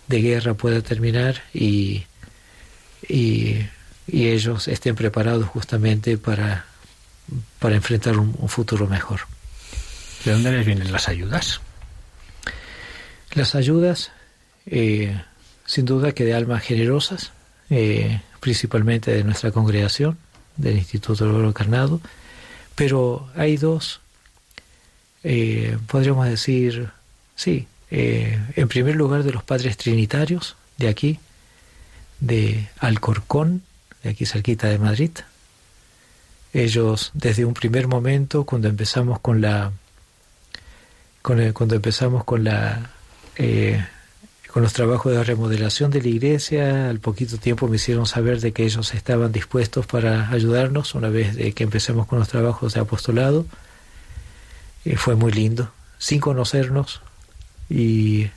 de guerra pueda terminar y, y, y, ellos estén preparados justamente para, para enfrentar un, un, futuro mejor. ¿De dónde les vienen las ayudas? Las ayudas, eh, sin duda que de almas generosas, eh, principalmente de nuestra congregación, del Instituto Oro Carnado, pero hay dos, eh, podríamos decir, sí, en primer lugar de los padres trinitarios de aquí, de Alcorcón, de aquí cerquita de Madrid. Ellos desde un primer momento, cuando empezamos con la, cuando empezamos con la eh, con los trabajos de remodelación de la iglesia, al poquito tiempo me hicieron saber de que ellos estaban dispuestos para ayudarnos una vez de que empecemos con los trabajos de apostolado. Eh, fue muy lindo, sin conocernos y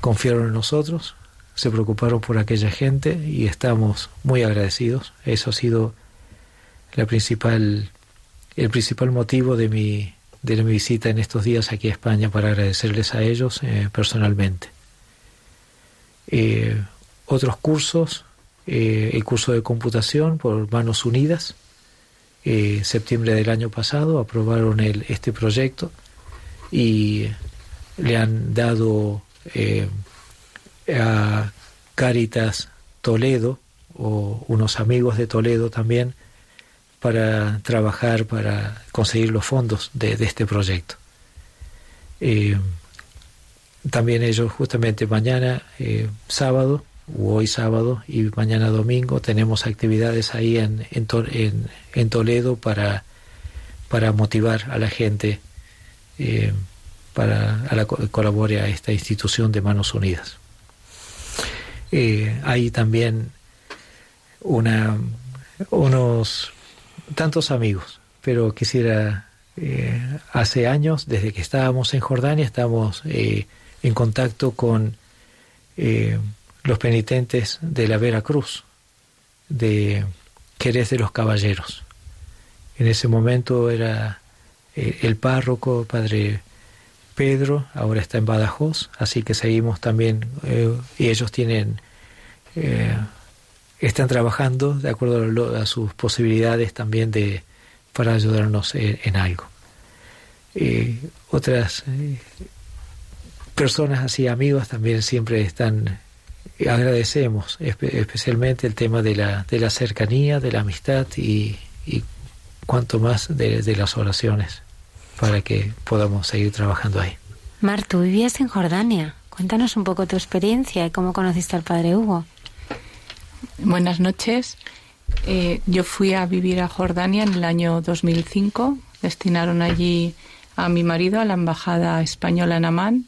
confiaron en nosotros, se preocuparon por aquella gente y estamos muy agradecidos. Eso ha sido la principal, el principal motivo de mi, de mi visita en estos días aquí a España para agradecerles a ellos eh, personalmente. Eh, otros cursos, eh, el curso de computación por Manos Unidas, septiembre del año pasado aprobaron este proyecto y le han dado a Caritas Toledo o unos amigos de Toledo también para trabajar, para conseguir los fondos de, este proyecto. Eh, también ellos justamente mañana eh, sábado, o hoy sábado y mañana domingo tenemos actividades ahí en, en, Toledo para, para motivar a la gente eh, para a la, colabore a esta institución de Manos Unidas. hay también una, unos tantos amigos, pero quisiera, eh, hace años, desde que estábamos en Jordania, estamos eh, en contacto con eh, los penitentes de la Vera Cruz, de Jerez de los Caballeros. En ese momento era el párroco, padre Pedro, ahora está en Badajoz, así que seguimos también, y ellos tienen están trabajando de acuerdo a, sus posibilidades también de para ayudarnos en, algo. Eh, otras eh, personas así, amigos, también siempre están, agradecemos especialmente el tema de la, de la cercanía, de la amistad y, y cuanto más de, de, las oraciones para que podamos seguir trabajando ahí. Mar, tú vivías en Jordania. Cuéntanos un poco tu experiencia y cómo conociste al Padre Hugo. Buenas noches. Eh, yo fui a vivir a Jordania en el año 2005. Destinaron allí a mi marido a la embajada española en Amán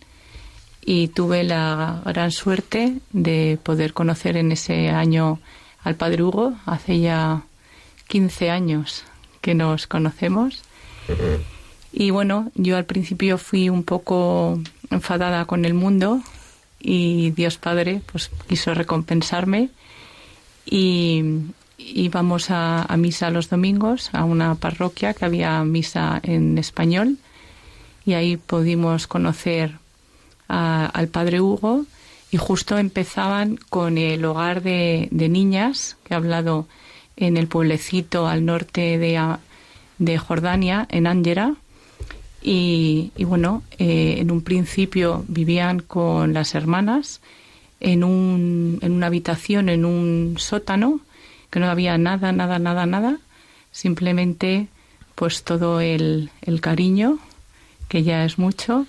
y tuve la gran suerte de poder conocer en ese año al padre Hugo. Hace ya 15 años que nos conocemos. Y bueno, yo al principio fui un poco enfadada con el mundo y Dios Padre pues quiso recompensarme y íbamos a, misa los domingos a una parroquia que había misa en español y ahí pudimos conocer al padre Hugo y justo empezaban con el hogar de, niñas que ha hablado en el pueblecito al norte de, de Jordania, en Ángera. Y, bueno, eh, en un principio vivían con las hermanas en, un, en una habitación, en un sótano, que no había nada, nada, nada, nada, simplemente pues todo el, el cariño, que ya es mucho,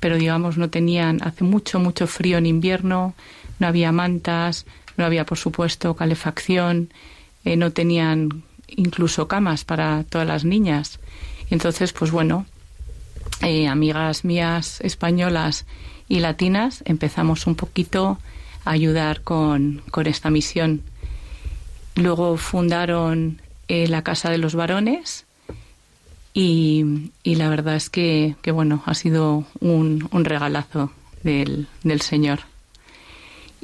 pero digamos no tenían, hace mucho, mucho frío en invierno, no había mantas, no había por supuesto calefacción, eh, no tenían incluso camas para todas las niñas. entonces, pues bueno, eh, amigas mías españolas y latinas empezamos un poquito a ayudar con, con esta misión. Luego fundaron eh, la Casa de los Varones y, y la verdad es que, que, bueno, ha sido un, un regalazo del, del Señor.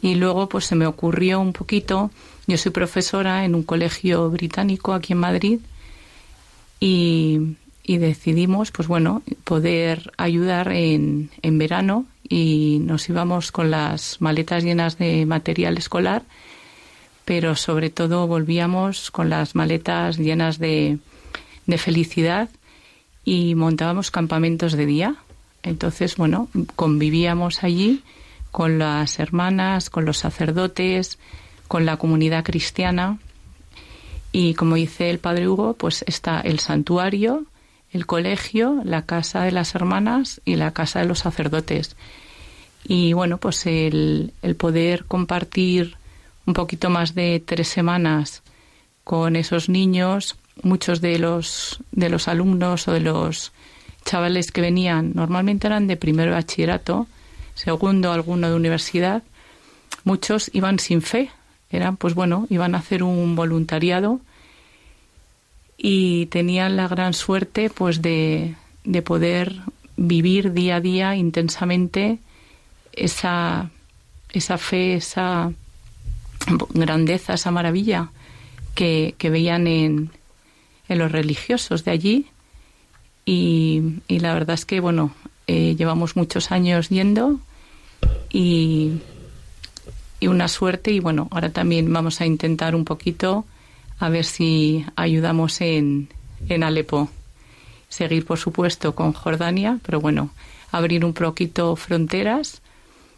Y luego pues se me ocurrió un poquito, yo soy profesora en un colegio británico aquí en Madrid y, y decidimos, pues bueno, poder ayudar en, en verano y nos íbamos con las maletas llenas de material escolar, pero sobre todo volvíamos con las maletas llenas de, de felicidad y montábamos campamentos de día. Entonces, bueno, convivíamos allí con las hermanas, con los sacerdotes, con la comunidad cristiana. Y como dice el padre Hugo, pues está el santuario, el colegio, la casa de las hermanas y la casa de los sacerdotes. Y bueno, pues el, poder compartir un poquito más de tres semanas con esos niños. Muchos de los, de los alumnos o de los chavales que venían normalmente eran de primero bachillerato, segundo alguno de universidad. Muchos iban sin fe, eran pues bueno, iban a hacer un voluntariado y tenían la gran suerte pues de, de poder vivir día a día intensamente esa, esa fe, esa grandeza, esa maravilla que, que veían en, en, los religiosos de allí. Y, y la verdad es que, bueno, eh, llevamos muchos años yendo y, y una suerte. Y bueno, ahora también vamos a intentar un poquito a ver si ayudamos en, en Alepo. Seguir, por supuesto, con Jordania, pero bueno, abrir un poquito fronteras.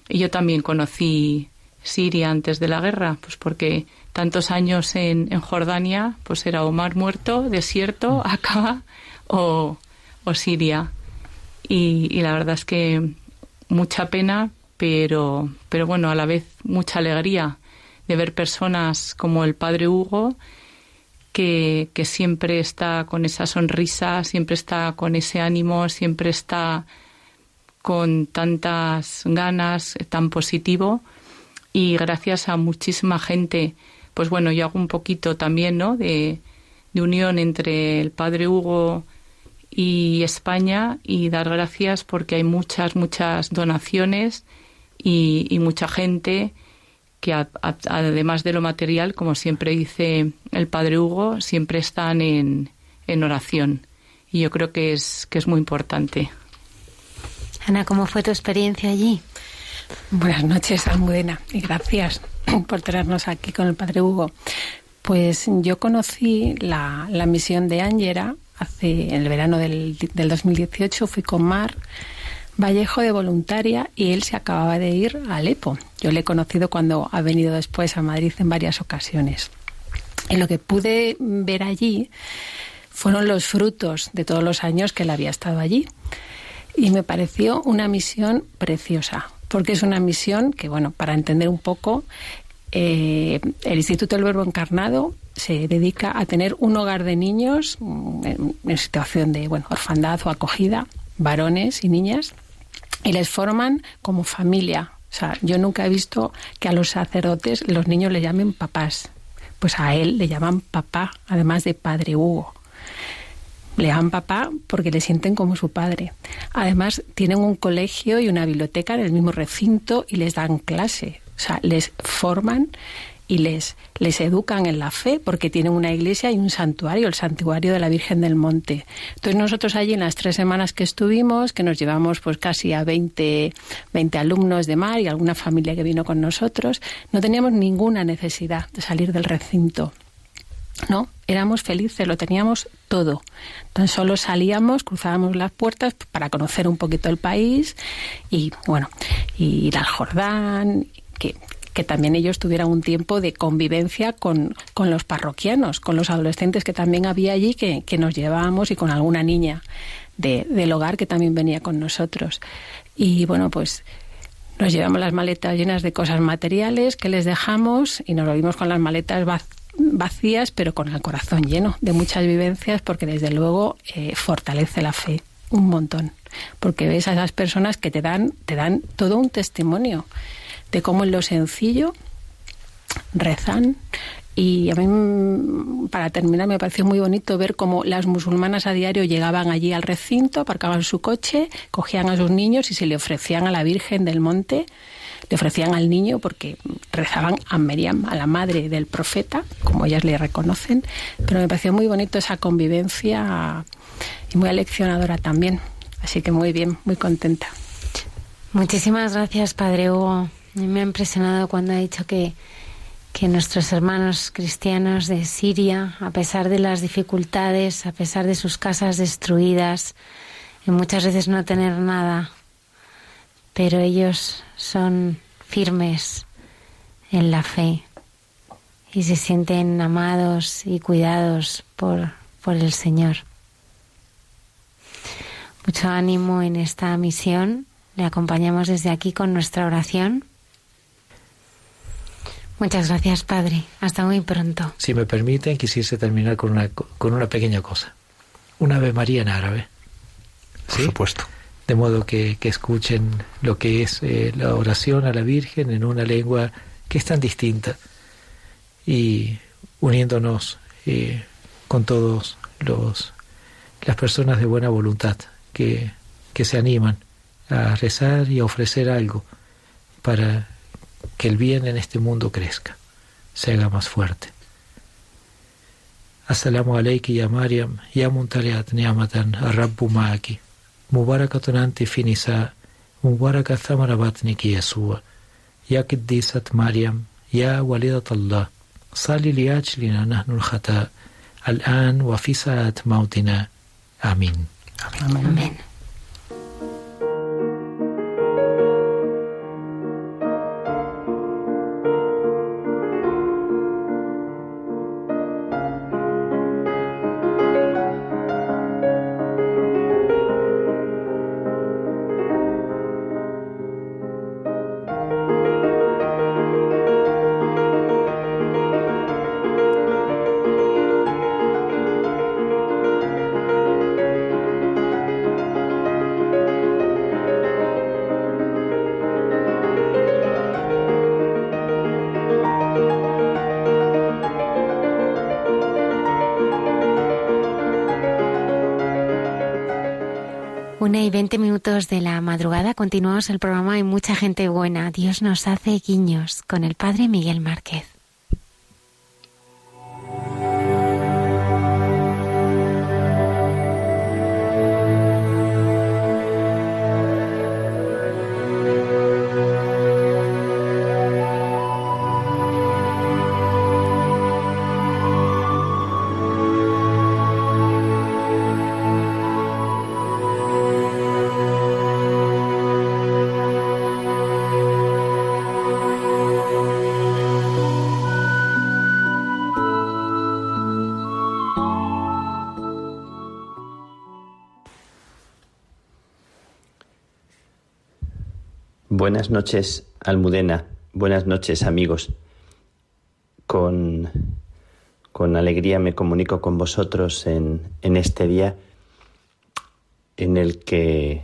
Y yo también conocí Siria antes de la guerra, pues porque tantos años en, en Jordania, pues era o mar muerto, desierto, mm. acá, o, o Siria. Y, y, la verdad es que mucha pena, pero, pero bueno, a la vez mucha alegría de ver personas como el padre Hugo, que, siempre está con esa sonrisa, siempre está con ese ánimo, siempre está con tantas ganas, tan positivo y gracias a muchísima gente, pues bueno, yo hago un poquito también, ¿no? De, de unión entre el padre Hugo y España y dar gracias porque hay muchas, muchas donaciones y, y mucha gente que a, a, además de lo material, como siempre dice el padre Hugo, siempre están en, en oración. Y yo creo que es, que es muy importante. Ana, ¿cómo fue tu experiencia allí? Buenas noches, Almudena, y gracias por tenernos aquí con el Padre Hugo. Pues yo conocí la, la misión de Ángela hace en el verano del, del 2018, fui con Mar Vallejo de voluntaria y él se acababa de ir a Alepo. Yo le he conocido cuando ha venido después a Madrid en varias ocasiones. Y lo que pude ver allí fueron los frutos de todos los años que él había estado allí. Y me pareció una misión preciosa, porque es una misión que, bueno, para entender un poco, eh, el Instituto del Verbo Encarnado se dedica a tener un hogar de niños mm, en, en situación de bueno, orfandad o acogida, varones y niñas, y les forman como familia. O sea, yo nunca he visto que a los sacerdotes los niños le llamen papás. Pues a él le llaman papá, además de padre Hugo. Le llaman papá porque le sienten como su padre. Además, tienen un colegio y una biblioteca en el mismo recinto y les dan clase. O sea, les forman y les, les educan en la fe porque tienen una iglesia y un santuario, el santuario de la Virgen del Monte. Entonces nosotros allí en las tres semanas que estuvimos, que nos llevamos pues casi a 20, 20 alumnos de mar y alguna familia que vino con nosotros, no teníamos ninguna necesidad de salir del recinto. ¿no? Éramos felices, lo teníamos todo. Tan solo salíamos, cruzábamos las puertas para conocer un poquito el país y, bueno, y ir al Jordán, que, que también ellos tuvieran un tiempo de convivencia con, con los parroquianos, con los adolescentes que también había allí que, que nos llevábamos y con alguna niña de, del hogar que también venía con nosotros. Y bueno, pues nos llevamos las maletas llenas de cosas materiales que les dejamos y nos volvimos con las maletas vacías pero con el corazón lleno de muchas vivencias, porque desde luego eh, fortalece la fe un montón, porque ves a esas personas que te dan, te dan todo un testimonio de cómo en lo sencillo rezan. Y a mí, para terminar, me pareció muy bonito ver cómo las musulmanas a diario llegaban allí al recinto, aparcaban su coche, cogían a sus niños y se le ofrecían a la Virgen del Monte le ofrecían al niño porque rezaban a Miriam, a la madre del profeta, como ellas le reconocen, pero me pareció muy bonito esa convivencia y muy aleccionadora también. Así que muy bien, muy contenta. Muchísimas gracias, Padre Hugo. Me ha impresionado cuando ha dicho que, que nuestros hermanos cristianos de Siria, a pesar de las dificultades, a pesar de sus casas destruidas, y muchas veces no tener nada, pero ellos son firmes en la fe y se sienten amados y cuidados por, por el Señor. Mucho ánimo en esta misión. Le acompañamos desde aquí con nuestra oración. Muchas gracias, Padre. Hasta muy pronto. Si me permiten, quisiese terminar con una, con una pequeña cosa. Una Ave María en árabe. Por supuesto. De modo que, que escuchen lo que es eh, la oración a la Virgen en una lengua que es tan distinta y uniéndonos eh, con todos los las personas de buena voluntad que, que se animan a rezar y a ofrecer algo para que el bien en este mundo crezca, se haga más fuerte. Assalamu alayki ya Mariam, ya muntaliat ni'amatan arrabbu ma'aki, mubarakatun anti finisa, mubaraka thamarabatniki yasua, ya kiddisat Mariam, ya walidat Allah, sali liajlina nahnu al-khata, al-an wa fi sa'at mautina. Amén. Amén. Amén. 20 minutos de la madrugada continuamos el programa y mucha gente buena. Dios nos hace guiños con el Padre Miguel Márquez. Buenas noches, Almudena. Buenas noches, amigos. Con, con alegría me comunico con vosotros en, en este día en el que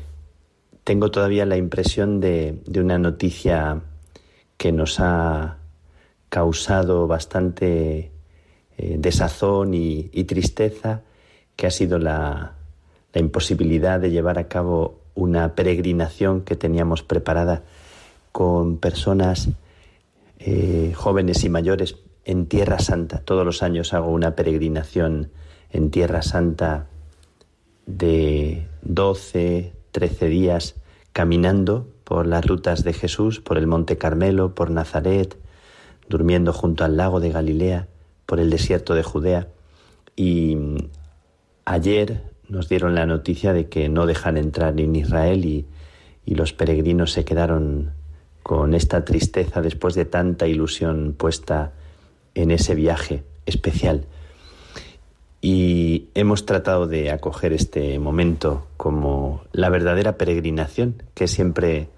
tengo todavía la impresión de, de una noticia que nos ha causado bastante eh, desazón y, y, tristeza, que ha sido la, la imposibilidad de llevar a cabo una peregrinación que teníamos preparada con personas eh, jóvenes y mayores en Tierra Santa. Todos los años hago una peregrinación en Tierra Santa de 12, 13 días caminando por las rutas de Jesús, por el Monte Carmelo, por Nazaret, durmiendo junto al lago de Galilea, por el desierto de Judea. Y ayer nos dieron la noticia de que no dejan entrar en Israel y los peregrinos se quedaron con esta tristeza después de tanta ilusión puesta en ese viaje especial. Y hemos tratado de acoger este momento como la verdadera peregrinación, que siempre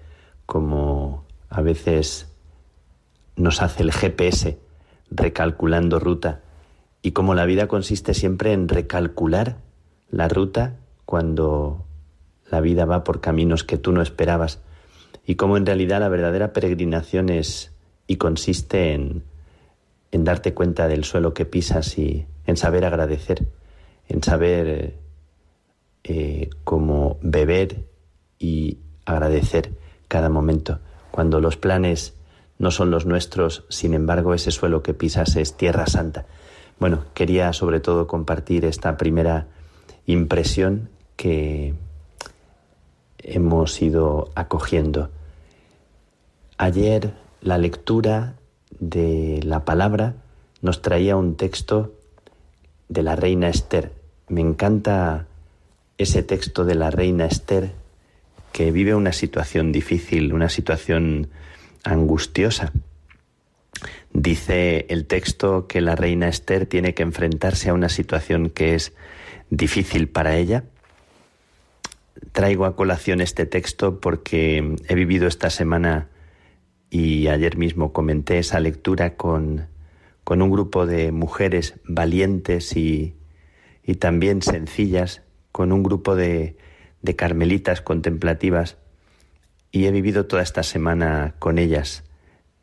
como a veces nos hace el GPS, recalculando ruta, y como la vida consiste siempre en recalcular la ruta cuando la vida va por caminos que tú no esperabas y cómo en realidad la verdadera peregrinación es y consiste en, darte cuenta del suelo que pisas y en saber agradecer, en saber eh, cómo beber y agradecer cada momento. Cuando los planes no son los nuestros, sin embargo ese suelo que pisas es tierra santa. Bueno, quería sobre todo compartir esta primera impresión que hemos ido acogiendo. Ayer la lectura de la palabra nos traía un texto de la reina Esther. Me encanta ese texto de la reina Esther que vive una situación difícil, una situación angustiosa. Dice el texto que la reina Esther tiene que enfrentarse a una situación que es difícil para ella. Traigo a colación este texto porque he vivido esta semana y ayer mismo comenté esa lectura con, con un grupo de mujeres valientes y, y también sencillas, con un grupo de, de carmelitas contemplativas y he vivido toda esta semana con ellas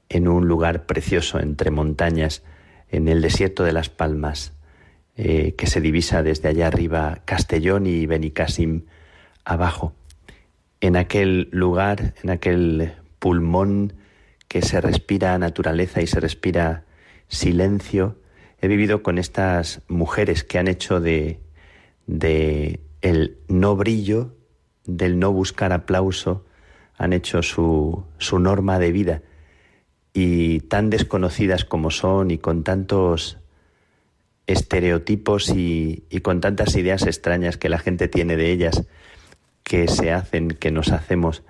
en un lugar precioso entre montañas, en el desierto de las Palmas, eh, que se divisa desde allá arriba Castellón y Benicassim abajo. En aquel lugar, en aquel pulmón que se respira naturaleza y se respira silencio, he vivido con estas mujeres que han hecho de, de el no brillo, del no buscar aplauso, han hecho su, su norma de vida y tan desconocidas como son y con tantos estereotipos y, y, con tantas ideas extrañas que la gente tiene de ellas, que se hacen, que nos hacemos,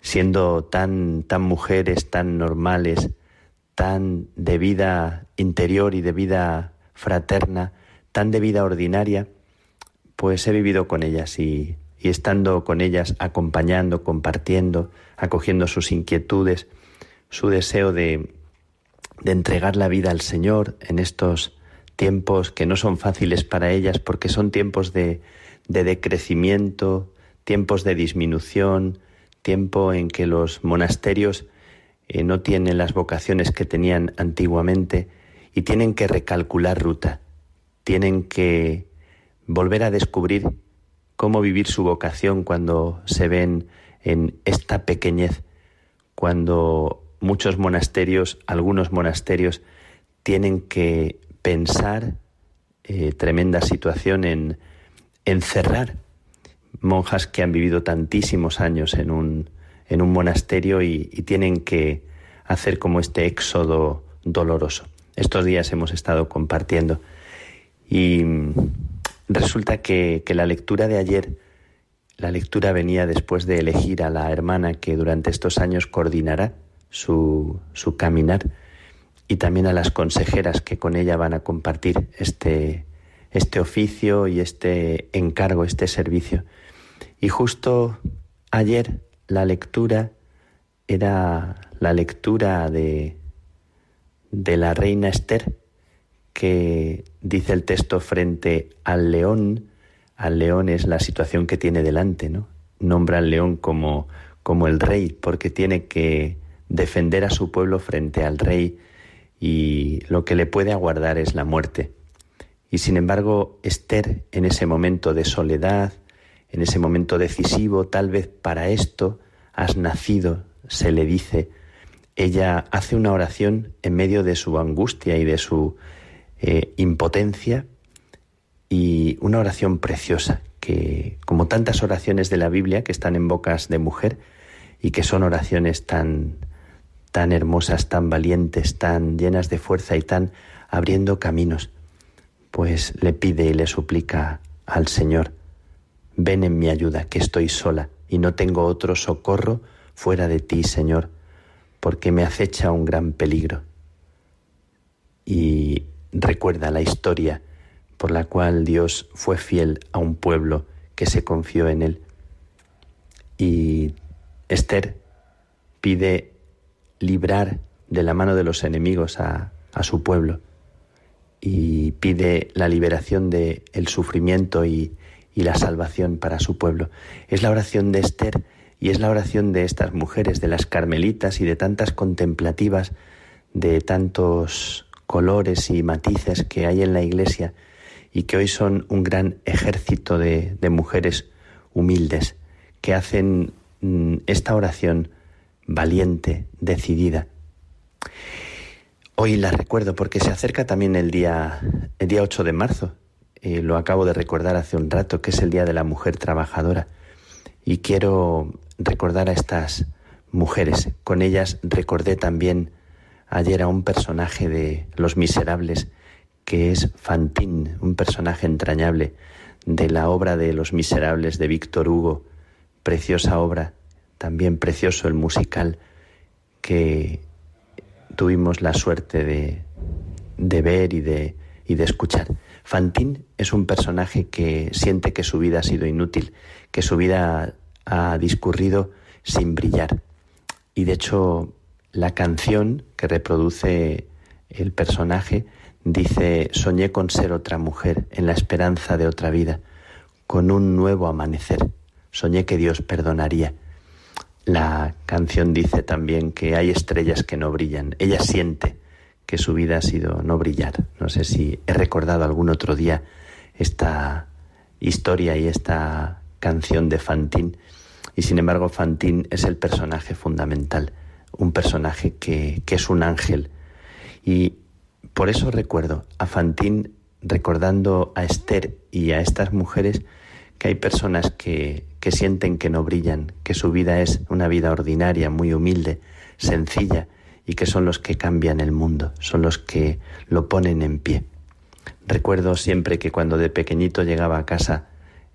siendo tan, tan mujeres, tan normales, tan de vida interior y de vida fraterna, tan de vida ordinaria, pues he vivido con ellas y, y estando con ellas, acompañando, compartiendo, acogiendo sus inquietudes, su deseo de, de entregar la vida al Señor en estos tiempos que no son fáciles para ellas porque son tiempos de, de decrecimiento, tiempos de disminución, tiempo en que los monasterios eh, no tienen las vocaciones que tenían antiguamente y tienen que recalcular ruta, tienen que volver a descubrir cómo vivir su vocación cuando se ven en esta pequeñez, cuando muchos monasterios, algunos monasterios, tienen que pensar, eh, tremenda situación, en encerrar monjas que han vivido tantísimos años en un, en un monasterio y, tienen que hacer como este éxodo doloroso. Estos días hemos estado compartiendo y resulta que, que la lectura de ayer, la lectura venía después de elegir a la hermana que durante estos años coordinará su, su caminar y también a las consejeras que con ella van a compartir este, este oficio y este encargo, este servicio. Y justo ayer la lectura era la lectura de, de la reina Esther, que dice el texto frente al león, al león es la situación que tiene delante, ¿no? Nombra al león como, como el rey, porque tiene que defender a su pueblo frente al rey y lo que le puede aguardar es la muerte. Y sin embargo, Esther, en ese momento de soledad, en ese momento decisivo, tal vez para esto has nacido, se le dice, ella hace una oración en medio de su angustia y de su eh, impotencia y una oración preciosa que, como tantas oraciones de la Biblia que están en bocas de mujer y que son oraciones tan, tan hermosas, tan valientes, tan llenas de fuerza y tan abriendo caminos, pues le pide y le suplica al Señor, ven en mi ayuda, que estoy sola y no tengo otro socorro fuera de ti, Señor, porque me acecha un gran peligro. Y recuerda la historia por la cual Dios fue fiel a un pueblo que se confió en él. Y Esther pide librar de la mano de los enemigos a, su pueblo y pide la liberación del el sufrimiento y, y la salvación para su pueblo. Es la oración de Esther y es la oración de estas mujeres, de las carmelitas y de tantas contemplativas, de tantos colores y matices que hay en la Iglesia y que hoy son un gran ejército de, mujeres humildes que hacen mm, esta oración valiente, decidida. Hoy la recuerdo porque se acerca también el día, el día 8 de marzo. Eh, lo acabo de recordar hace un rato, que es el Día de la Mujer Trabajadora. Y quiero recordar a estas mujeres. Con ellas recordé también ayer a un personaje de Los Miserables, que es Fantín, un personaje entrañable de la obra de Los Miserables de Víctor Hugo, preciosa obra también precioso el musical que tuvimos la suerte de, ver y de escuchar. Fantín es un personaje que siente que su vida ha sido inútil, que su vida ha discurrido sin brillar. Y de hecho la canción que reproduce el personaje dice, soñé con ser otra mujer en la esperanza de otra vida, con un nuevo amanecer. Soñé que Dios perdonaría. La canción dice también que hay estrellas que no brillan. Ella siente que su vida ha sido no brillar. No sé si he recordado algún otro día esta historia y esta canción de Fantín. Y sin embargo, Fantín es el personaje fundamental, un personaje que, que es un ángel. Y por eso recuerdo a Fantín recordando a Esther y a estas mujeres que hay personas que, que sienten que no brillan, que su vida es una vida ordinaria, muy humilde, sencilla, y que son los que cambian el mundo, son los que lo ponen en pie. Recuerdo siempre que cuando de pequeñito llegaba a casa,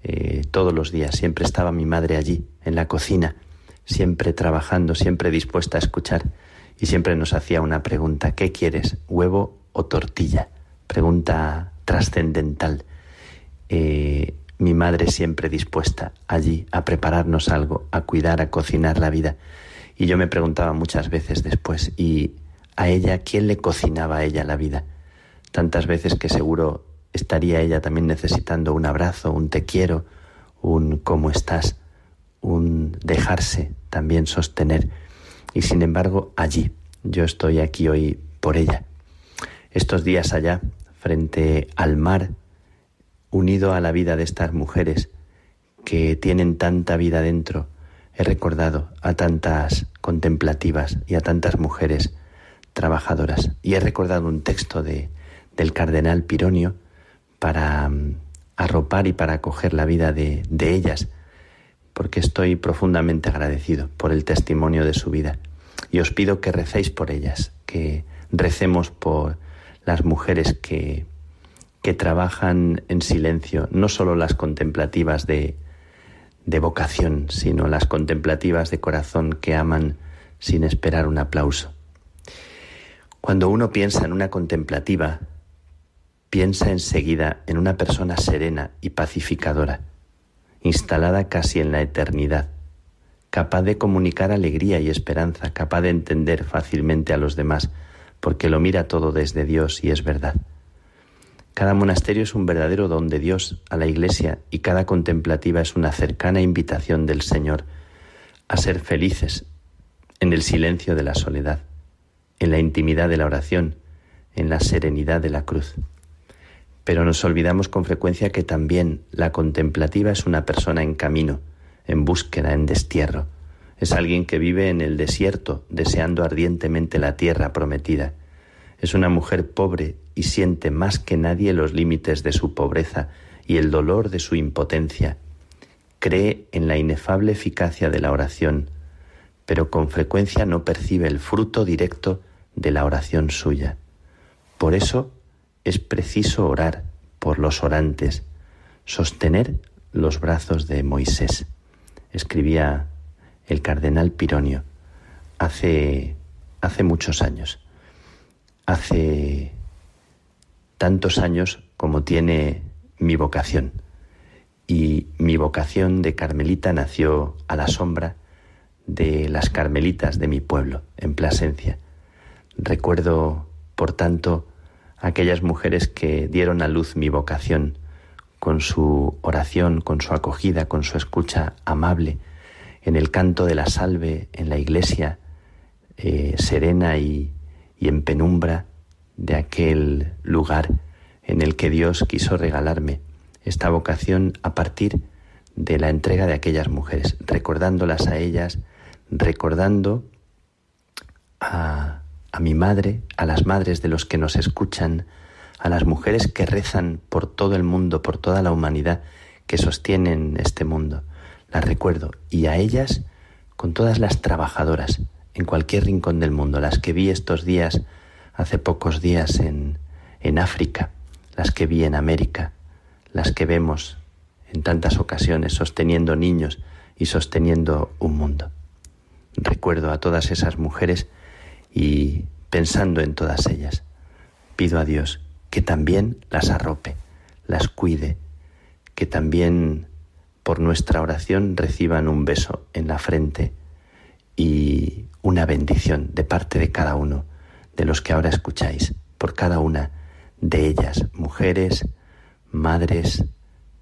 eh, todos los días, siempre estaba mi madre allí, en la cocina, siempre trabajando, siempre dispuesta a escuchar, y siempre nos hacía una pregunta, ¿qué quieres, huevo o tortilla? Pregunta trascendental. Eh, mi madre siempre dispuesta allí a prepararnos algo, a cuidar, a cocinar la vida. Y yo me preguntaba muchas veces después, ¿y a ella quién le cocinaba a ella la vida? Tantas veces que seguro estaría ella también necesitando un abrazo, un te quiero, un cómo estás, un dejarse también sostener. Y sin embargo, allí, yo estoy aquí hoy por ella. Estos días allá, frente al mar, unido a la vida de estas mujeres que tienen tanta vida dentro, he recordado a tantas contemplativas y a tantas mujeres trabajadoras. Y he recordado un texto de, del cardenal Pironio para mm, arropar y para acoger la vida de, de ellas, porque estoy profundamente agradecido por el testimonio de su vida. Y os pido que recéis por ellas, que recemos por las mujeres que, que trabajan en silencio, no solo las contemplativas de, de vocación, sino las contemplativas de corazón que aman sin esperar un aplauso. Cuando uno piensa en una contemplativa, piensa enseguida en una persona serena y pacificadora, instalada casi en la eternidad, capaz de comunicar alegría y esperanza, capaz de entender fácilmente a los demás, porque lo mira todo desde Dios y es verdad. Cada monasterio es un verdadero don de Dios a la Iglesia y cada contemplativa es una cercana invitación del Señor a ser felices en el silencio de la soledad, en la intimidad de la oración, en la serenidad de la cruz. Pero nos olvidamos con frecuencia que también la contemplativa es una persona en camino, en búsqueda, en destierro. Es alguien que vive en el desierto, deseando ardientemente la tierra prometida. Es una mujer pobre y siente más que nadie los límites de su pobreza y el dolor de su impotencia. Cree en la inefable eficacia de la oración, pero con frecuencia no percibe el fruto directo de la oración suya. Por eso es preciso orar por los orantes, sostener los brazos de Moisés. Escribía el cardenal Pironio hace, hace muchos años. Hace tantos años como tiene mi vocación. Y mi vocación de carmelita nació a la sombra de las carmelitas de mi pueblo, en Plasencia. Recuerdo, por tanto, aquellas mujeres que dieron a luz mi vocación, con su oración, con su acogida, con su escucha amable, en el canto de la salve en la iglesia, eh, serena y, y en penumbra, de aquel lugar en el que Dios quiso regalarme esta vocación a partir de la entrega de aquellas mujeres, recordándolas a ellas, recordando a, mi madre, a las madres de los que nos escuchan, a las mujeres que rezan por todo el mundo, por toda la humanidad que sostienen este mundo. Las recuerdo y a ellas con todas las trabajadoras en cualquier rincón del mundo, las que vi estos días hace pocos días en, en África, las que vi en América, las que vemos en tantas ocasiones sosteniendo niños y sosteniendo un mundo. Recuerdo a todas esas mujeres y pensando en todas ellas, pido a Dios que también las arrope, las cuide, que también por nuestra oración reciban un beso en la frente y una bendición de parte de cada uno de los que ahora escucháis, por cada una de ellas, mujeres, madres,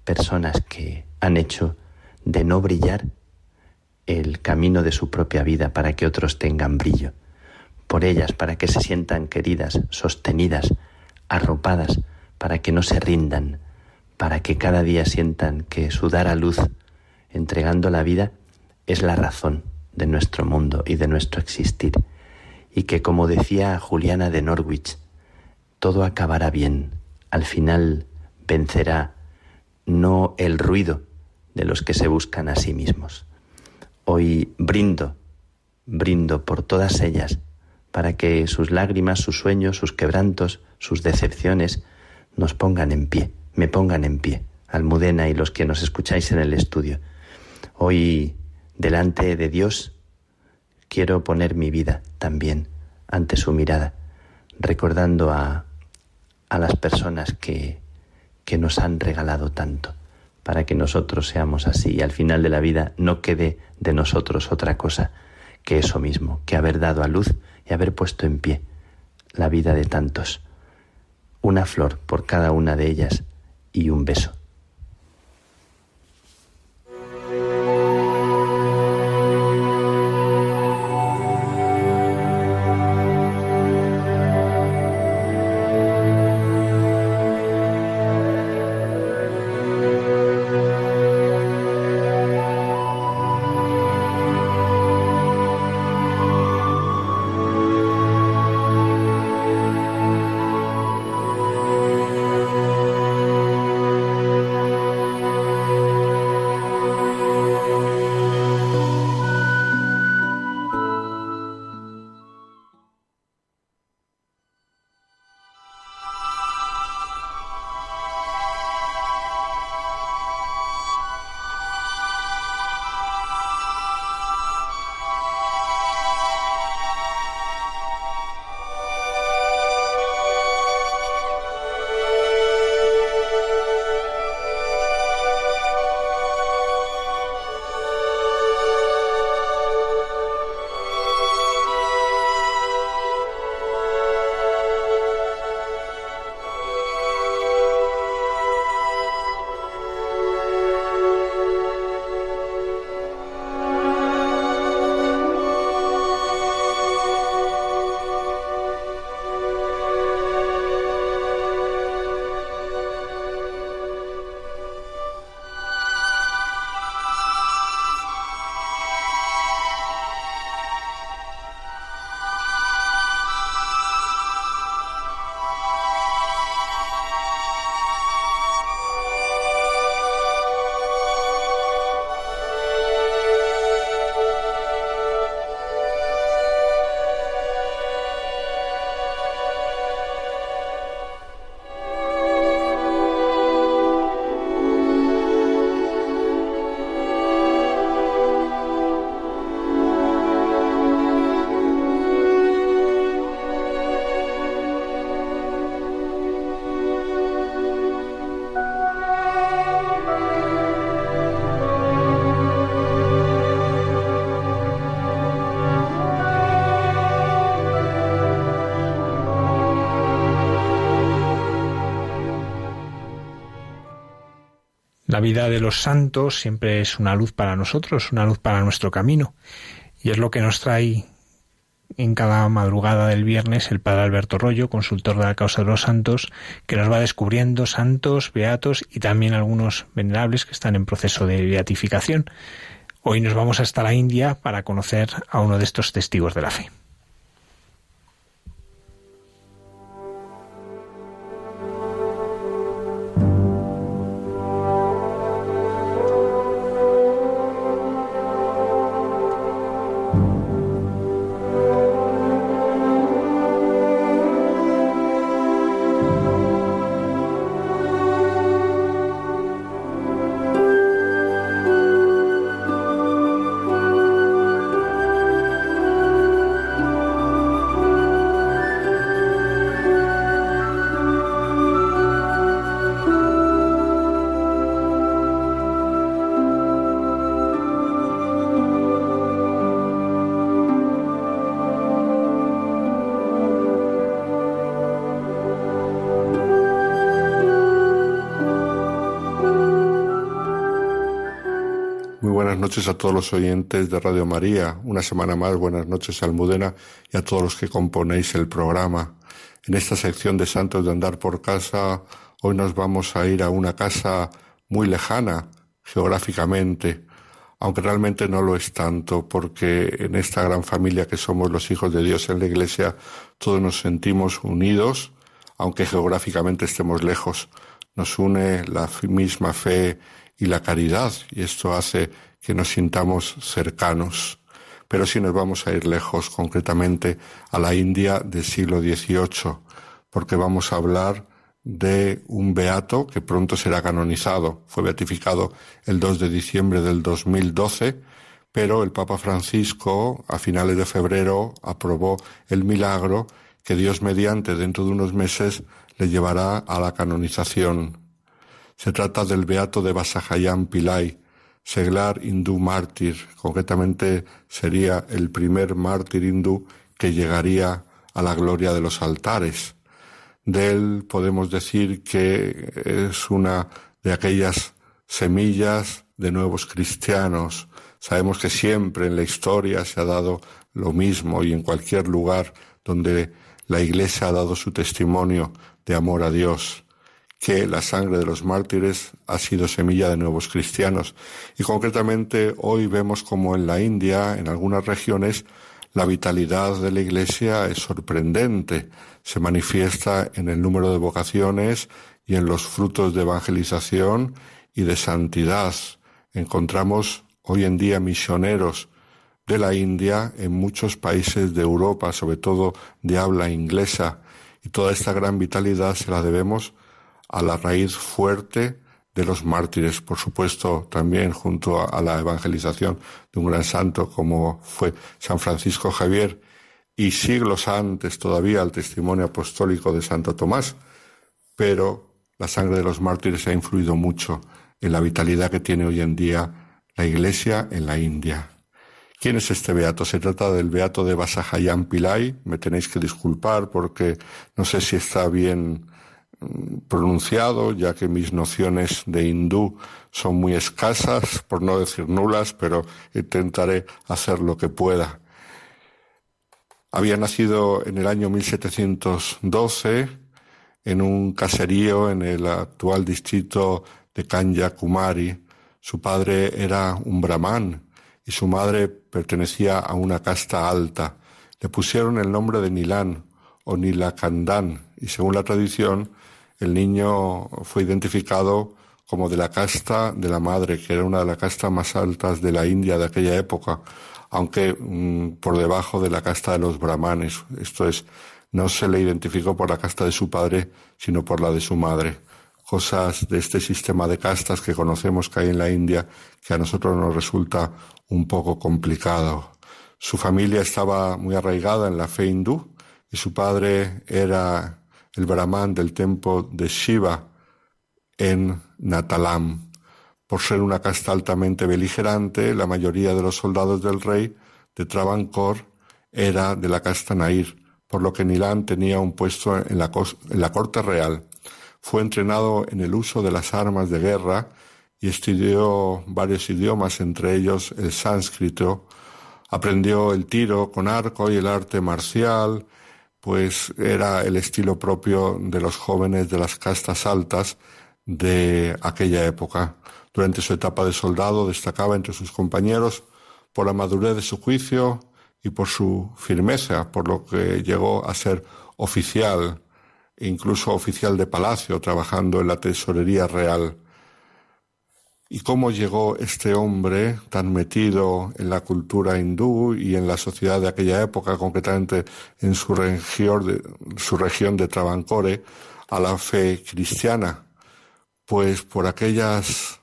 personas que han hecho de no brillar el camino de su propia vida para que otros tengan brillo, por ellas para que se sientan queridas, sostenidas, arropadas, para que no se rindan, para que cada día sientan que su dar a luz, entregando la vida, es la razón de nuestro mundo y de nuestro existir, y que como decía Juliana de Norwich, todo acabará bien, al final vencerá no el ruido de los que se buscan a sí mismos. Hoy brindo, brindo por todas ellas, para que sus lágrimas, sus sueños, sus quebrantos, sus decepciones nos pongan en pie, me pongan en pie, Almudena y los que nos escucháis en el estudio. Hoy, delante de Dios, quiero poner mi vida también ante su mirada, recordando a, a las personas que, que nos han regalado tanto para que nosotros seamos así y al final de la vida no quede de nosotros otra cosa que eso mismo, que haber dado a luz y haber puesto en pie la vida de tantos. Una flor por cada una de ellas y un beso. La vida de los santos siempre es una luz para nosotros, una luz para nuestro camino. Y es lo que nos trae en cada madrugada del viernes el padre Alberto Rollo, consultor de la causa de los santos, que nos va descubriendo santos, beatos y también algunos venerables que están en proceso de beatificación. Hoy nos vamos hasta la India para conocer a uno de estos testigos de la fe. Noches a todos los oyentes de Radio María. Una semana más, buenas noches Almudena y a todos los que componéis el programa. En esta sección de Santos de Andar por Casa, hoy nos vamos a ir a una casa muy lejana geográficamente, aunque realmente no lo es tanto, porque en esta gran familia que somos los hijos de Dios en la Iglesia, todos nos sentimos unidos, aunque geográficamente estemos lejos. Nos une la misma fe y la caridad, y esto hace que nos sintamos cercanos. Pero si nos vamos a ir lejos, concretamente a la India del siglo XVIII, porque vamos a hablar de un beato que pronto será canonizado. Fue beatificado el 2 de diciembre del 2012, pero el Papa Francisco a finales de febrero aprobó el milagro que Dios mediante dentro de unos meses le llevará a la canonización. Se trata del beato de Basajayán Pillai, seglar hindú mártir, concretamente sería el primer mártir hindú que llegaría a la gloria de los altares. De él podemos decir que es una de aquellas semillas de nuevos cristianos. Sabemos que siempre en la historia se ha dado lo mismo y en cualquier lugar donde la Iglesia ha dado su testimonio de amor a Dios que la sangre de los mártires ha sido semilla de nuevos cristianos. Y concretamente hoy vemos como en la India, en algunas regiones, la vitalidad de la Iglesia es sorprendente. Se manifiesta en el número de vocaciones y en los frutos de evangelización y de santidad. Encontramos hoy en día misioneros de la India en muchos países de Europa, sobre todo de habla inglesa, y toda esta gran vitalidad se la debemos a la raíz fuerte de los mártires, por supuesto, también junto a, la evangelización de un gran santo como fue San Francisco Javier y siglos antes todavía al testimonio apostólico de Santo Tomás, pero la sangre de los mártires ha influido mucho en la vitalidad que tiene hoy en día la Iglesia en la India. ¿Quién es este beato? Se trata del beato de Basajayán Pillai. Me tenéis que disculpar porque no sé si está bien pronunciado, ya que mis nociones de hindú son muy escasas, por no decir nulas, pero intentaré hacer lo que pueda. Había nacido en el año 1712 en un caserío en el actual distrito de Kanyakumari. Su padre era un brahman y su madre pertenecía a una casta alta. Le pusieron el nombre de Nilan o Nilakandan y según la tradición el niño fue identificado como de la casta de la madre, que era una de las castas más altas de la India de aquella época, aunque mm, por debajo de la casta de los brahmanes. Esto es, no se le identificó por la casta de su padre, sino por la de su madre. Cosas de este sistema de castas que conocemos que hay en la India, que a nosotros nos resulta un poco complicado. Su familia estaba muy arraigada en la fe hindú y su padre era el brahman del templo de Shiva en Natalam. Por ser una casta altamente beligerante, la mayoría de los soldados del rey de Travancore era de la casta Nair, por lo que Nilan tenía un puesto en la, en la corte real. Fue entrenado en el uso de las armas de guerra y estudió varios idiomas, entre ellos el sánscrito. Aprendió el tiro con arco y el arte marcial, pues era el estilo propio de los jóvenes de las castas altas de aquella época. Durante su etapa de soldado destacaba entre sus compañeros por la madurez de su juicio y por su firmeza, por lo que llegó a ser oficial, incluso oficial de palacio, trabajando en la tesorería real. ¿Y cómo llegó este hombre tan metido en la cultura hindú y en la sociedad de aquella época, concretamente en su región de, su región de Travancore, a la fe cristiana? Pues por aquellas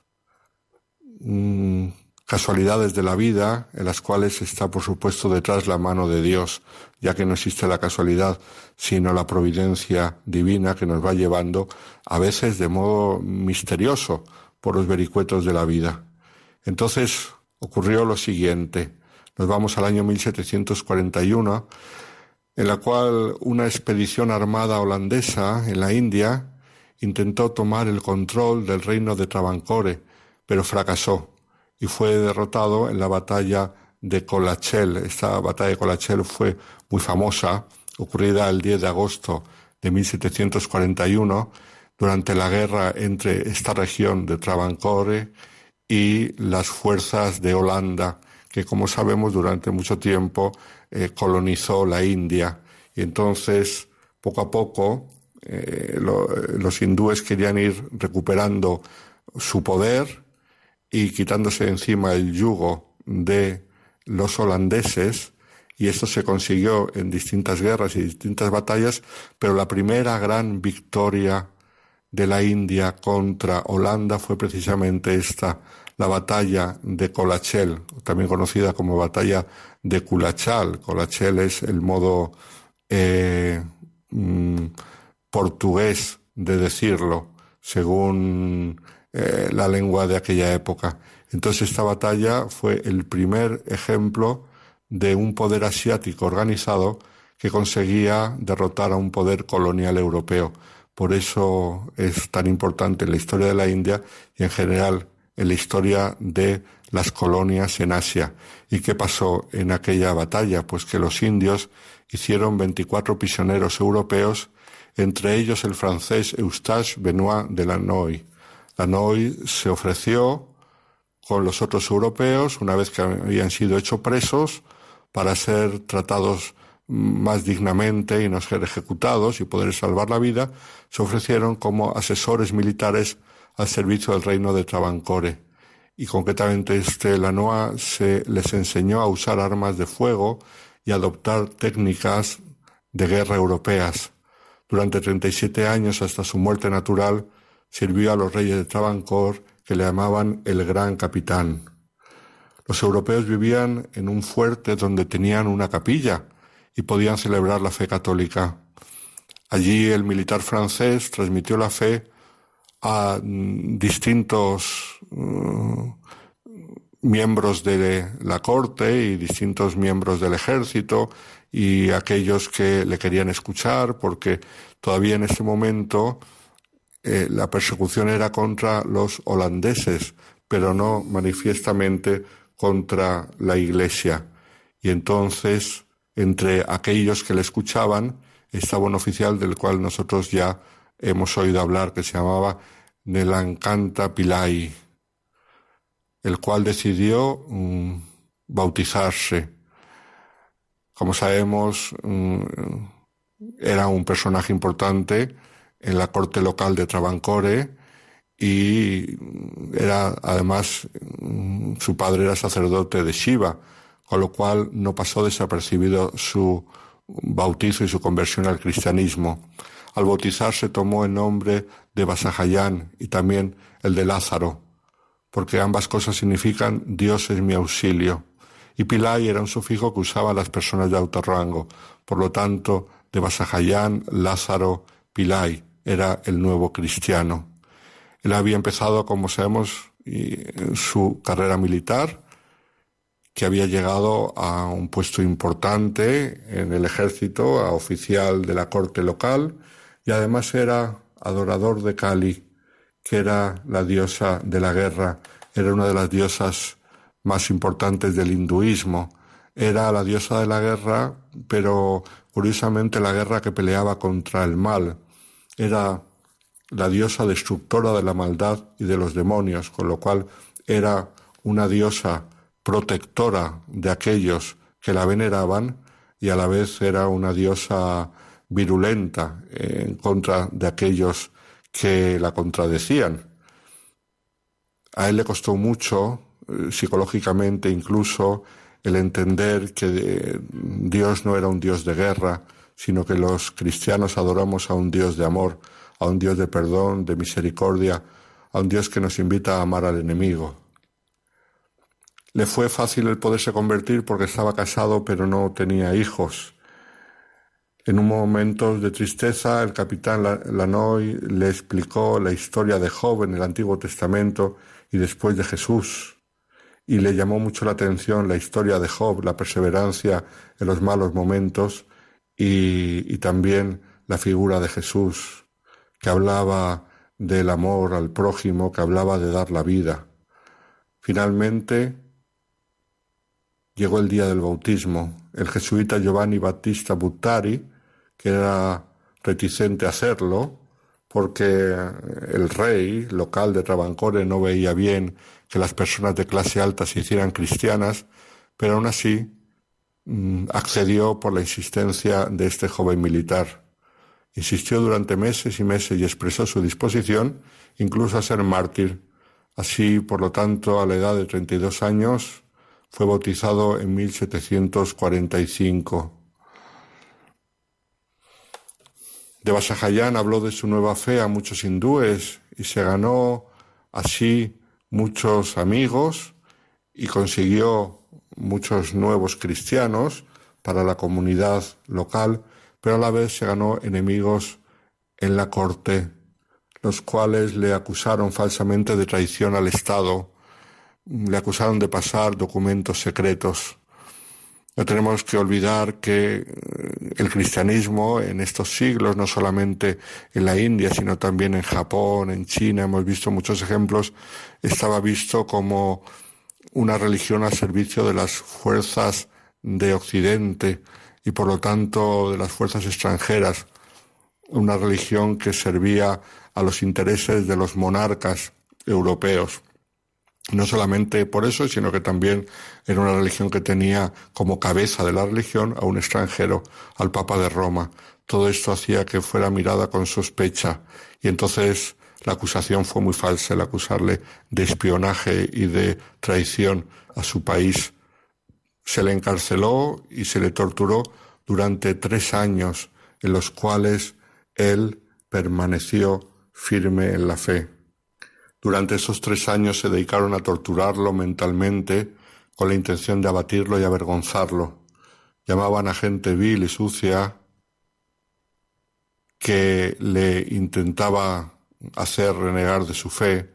mm, casualidades de la vida en las cuales está, por supuesto, detrás la mano de Dios, ya que no existe la casualidad, sino la providencia divina que nos va llevando a veces de modo misterioso por los vericuetos de la vida. Entonces ocurrió lo siguiente. Nos vamos al año 1741, en la cual una expedición armada holandesa en la India intentó tomar el control del reino de Travancore, pero fracasó y fue derrotado en la batalla de Colachel. Esta batalla de Colachel fue muy famosa, ocurrida el 10 de agosto de 1741, durante la guerra entre esta región de Travancore y las fuerzas de Holanda, que como sabemos durante mucho tiempo eh, colonizó la India. Y entonces, poco a poco, eh, los hindúes querían ir recuperando su poder y quitándose encima el yugo de los holandeses, y esto se consiguió en distintas guerras y distintas batallas, pero la primera gran victoria de la India contra Holanda fue precisamente esta, la batalla de Colachel, también conocida como batalla de Culachal. Colachel es el modo eh, mm, portugués de decirlo, según eh, la lengua de aquella época. Entonces esta batalla fue el primer ejemplo de un poder asiático organizado que conseguía derrotar a un poder colonial europeo. Por eso es tan importante la historia de la India y en general en la historia de las colonias en Asia. ¿Y qué pasó en aquella batalla? Pues que los indios hicieron 24 prisioneros europeos, entre ellos el francés Eustache Benoit de Lannoy. Lannoy se ofreció con los otros europeos, una vez que habían sido hechos presos, para ser tratados más dignamente y no ser ejecutados y poder salvar la vida, se ofrecieron como asesores militares al servicio del reino de Travancore. Y concretamente este Lanoa se les enseñó a usar armas de fuego y adoptar técnicas de guerra europeas. Durante 37 años hasta su muerte natural sirvió a los reyes de Travancore que le llamaban el gran capitán. Los europeos vivían en un fuerte donde tenían una capilla y podían celebrar la fe católica. Allí el militar francés transmitió la fe a mm, distintos mm, miembros de la corte y distintos miembros del ejército y aquellos que le querían escuchar porque todavía en ese momento eh, la persecución era contra los holandeses, pero no manifiestamente contra la Iglesia. Y entonces, entre aquellos que le escuchaban, estaba un oficial del cual nosotros ya hemos oído hablar, que se llamaba Nelancanta Pillai, el cual decidió mm, bautizarse. Como sabemos, mm, era un personaje importante en la corte local de Travancore y era además mm, su padre era sacerdote de Shiva, con lo cual no pasó desapercibido su bautizo y su conversión al cristianismo. Al bautizarse tomó el nombre de Basajayán y también el de Lázaro, porque ambas cosas significan Dios es mi auxilio. Y Pilay era un sufijo que usaban las personas de alto rango. Por lo tanto, de Basajayán, Lázaro, Pilay era el nuevo cristiano. Él había empezado, como sabemos, su carrera militar, que había llegado a un puesto importante en el ejército, a oficial de la corte local, y además era adorador de Kali, que era la diosa de la guerra, era una de las diosas más importantes del hinduismo. Era la diosa de la guerra, pero curiosamente la guerra que peleaba contra el mal. Era la diosa destructora de la maldad y de los demonios, con lo cual era una diosa protectora de aquellos que la veneraban y a la vez era una diosa virulenta en contra de aquellos que la contradecían. A él le costó mucho, eh, psicológicamente incluso, el entender que eh, Dios no era un Dios de guerra, sino que los cristianos adoramos a un Dios de amor, a un Dios de perdón, de misericordia, a un Dios que nos invita a amar al enemigo. Le fue fácil el poderse convertir porque estaba casado pero no tenía hijos. En un momento de tristeza, el capitán Lanoy le explicó la historia de Job en el Antiguo Testamento y después de Jesús. Y le llamó mucho la atención la historia de Job, la perseverancia en los malos momentos y, y también la figura de Jesús, que hablaba del amor al prójimo, que hablaba de dar la vida. Finalmente llegó el día del bautismo. El jesuita Giovanni Battista Buttari, que era reticente a hacerlo, porque el rey local de Travancore no veía bien que las personas de clase alta se hicieran cristianas, pero aún así mm, accedió por la insistencia de este joven militar. Insistió durante meses y meses y expresó su disposición incluso a ser mártir. Así, por lo tanto, a la edad de 32 años, fue bautizado en 1745. De Basajayán habló de su nueva fe a muchos hindúes y se ganó así muchos amigos y consiguió muchos nuevos cristianos para la comunidad local, pero a la vez se ganó enemigos en la corte, los cuales le acusaron falsamente de traición al Estado, le acusaron de pasar documentos secretos. No tenemos que olvidar que eh, el cristianismo en estos siglos, no solamente en la India, sino también en Japón, en China, hemos visto muchos ejemplos, estaba visto como una religión al servicio de las fuerzas de Occidente y por lo tanto de las fuerzas extranjeras, una religión que servía a los intereses de los monarcas europeos. No solamente por eso, sino que también era una religión que tenía como cabeza de la religión a un extranjero, al Papa de Roma. Todo esto hacía que fuera mirada con sospecha y entonces la acusación fue muy falsa, el acusarle de espionaje y de traición a su país. Se le encarceló y se le torturó durante tres años en los cuales él permaneció firme en la fe. Durante esos tres años se dedicaron a torturarlo mentalmente con la intención de abatirlo y avergonzarlo. Llamaban a gente vil y sucia que le intentaba hacer renegar de su fe,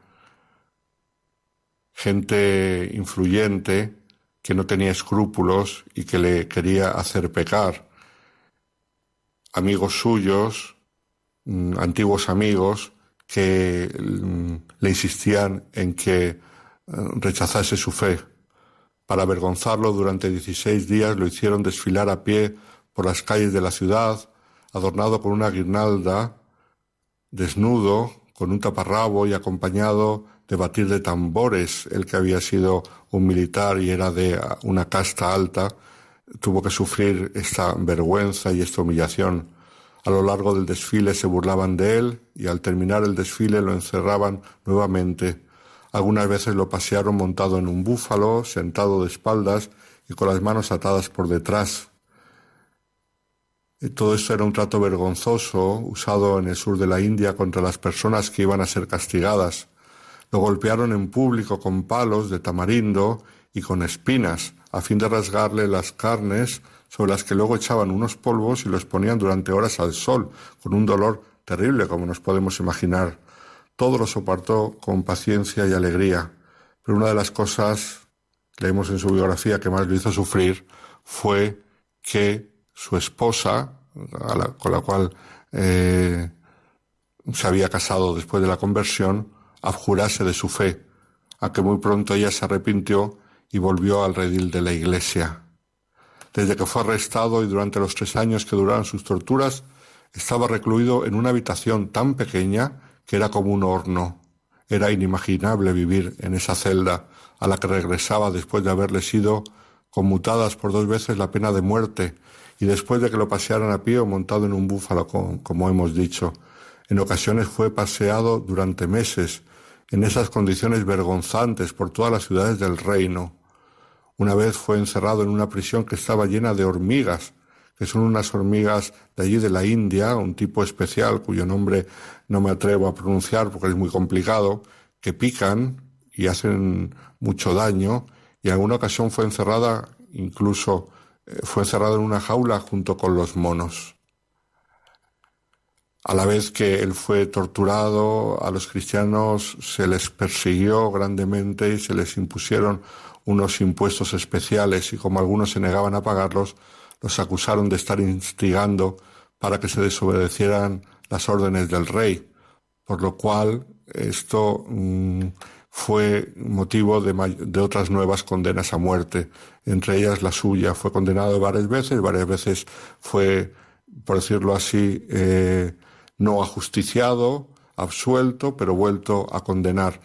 gente influyente que no tenía escrúpulos y que le quería hacer pecar, amigos suyos, mm, antiguos amigos, que mm, le insistían en que eh, rechazase su fe. Para avergonzarlo durante 16 días lo hicieron desfilar a pie por las calles de la ciudad, adornado con una guirnalda, desnudo, con un taparrabo y acompañado de batir de tambores. El que había sido un militar y era de una casta alta, tuvo que sufrir esta vergüenza y esta humillación. A lo largo del desfile se burlaban de él y al terminar el desfile lo encerraban nuevamente. Algunas veces lo pasearon montado en un búfalo, sentado de espaldas y con las manos atadas por detrás. Y todo esto era un trato vergonzoso usado en el sur de la India contra las personas que iban a ser castigadas. Lo golpearon en público con palos de tamarindo y con espinas, a fin de rasgarle las carnes sobre las que luego echaban unos polvos y los ponían durante horas al sol, con un dolor terrible, como nos podemos imaginar. Todo lo soportó con paciencia y alegría, pero una de las cosas, leemos en su biografía, que más le hizo sufrir fue que su esposa, con la cual eh, se había casado después de la conversión, abjurase de su fe, a que muy pronto ella se arrepintió y volvió al redil de la iglesia. Desde que fue arrestado y durante los tres años que duraron sus torturas, estaba recluido en una habitación tan pequeña que era como un horno. Era inimaginable vivir en esa celda a la que regresaba después de haberle sido conmutadas por dos veces la pena de muerte y después de que lo pasearan a pie o montado en un búfalo, como hemos dicho. En ocasiones fue paseado durante meses en esas condiciones vergonzantes por todas las ciudades del reino. Una vez fue encerrado en una prisión que estaba llena de hormigas, que son unas hormigas de allí de la India, un tipo especial cuyo nombre no me atrevo a pronunciar porque es muy complicado, que pican y hacen mucho daño, y en alguna ocasión fue encerrada, incluso eh, fue encerrado en una jaula junto con los monos. A la vez que él fue torturado, a los cristianos se les persiguió grandemente y se les impusieron unos impuestos especiales y como algunos se negaban a pagarlos, los acusaron de estar instigando para que se desobedecieran las órdenes del rey, por lo cual esto mm, fue motivo de, otras nuevas condenas a muerte, entre ellas la suya. Fue condenado varias veces, varias veces fue, por decirlo así, eh, no ajusticiado, absuelto, pero vuelto a condenar.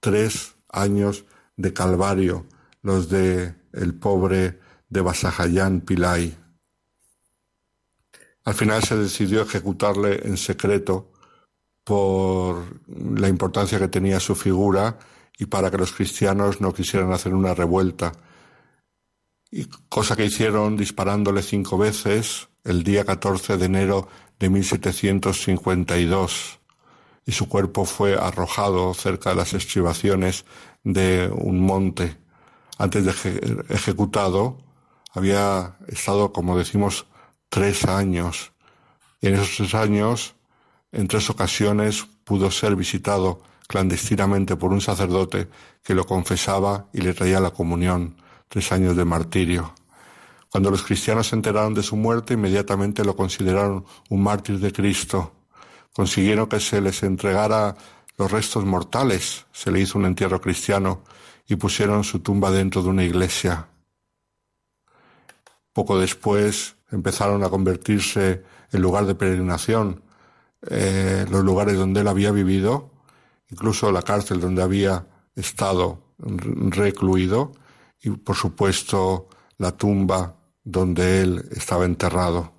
Tres años de calvario, los de el pobre de Basajayán Pilay. Al final se decidió ejecutarle en secreto por la importancia que tenía su figura y para que los cristianos no quisieran hacer una revuelta. Y cosa que hicieron disparándole cinco veces el día 14 de enero de 1752 y su cuerpo fue arrojado cerca de las estribaciones de un monte. Antes de ejecutado había estado, como decimos, tres años. Y en esos tres años en tres ocasiones pudo ser visitado clandestinamente por un sacerdote que lo confesaba y le traía la comunión, tres años de martirio. Cuando los cristianos se enteraron de su muerte, inmediatamente lo consideraron un mártir de Cristo. Consiguieron que se les entregara los restos mortales, se le hizo un entierro cristiano y pusieron su tumba dentro de una iglesia. Poco después empezaron a convertirse en lugar de peregrinación eh, los lugares donde él había vivido, incluso la cárcel donde había estado recluido y por supuesto la tumba donde él estaba enterrado.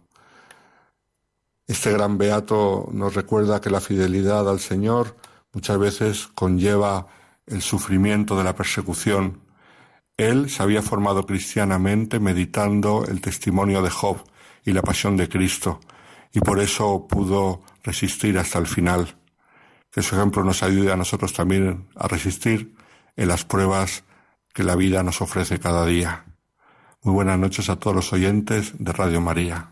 Este gran beato nos recuerda que la fidelidad al Señor muchas veces conlleva el sufrimiento de la persecución. Él se había formado cristianamente meditando el testimonio de Job y la pasión de Cristo, y por eso pudo resistir hasta el final. Que su ejemplo nos ayude a nosotros también a resistir en las pruebas que la vida nos ofrece cada día. Muy buenas noches a todos los oyentes de Radio María.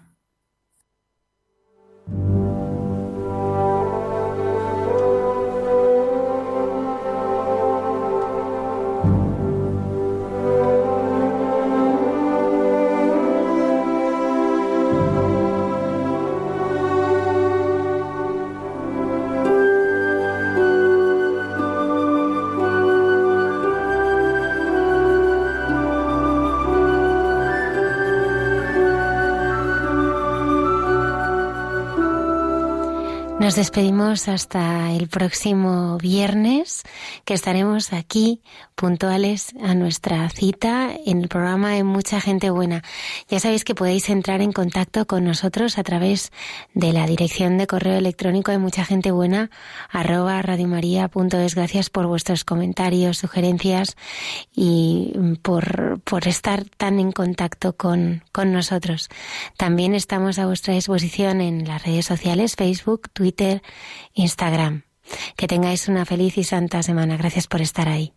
Nos despedimos hasta el próximo viernes, que estaremos aquí puntuales a nuestra cita en el programa de Mucha Gente Buena. Ya sabéis que podéis entrar en contacto con nosotros a través de la dirección de correo electrónico de Mucha Gente Buena, arroba radiomaria.es. Gracias por vuestros comentarios, sugerencias y por, por estar tan en contacto con, con nosotros. También estamos a vuestra disposición en las redes sociales, Facebook, Instagram. Que tengáis una feliz y santa semana. Gracias por estar ahí.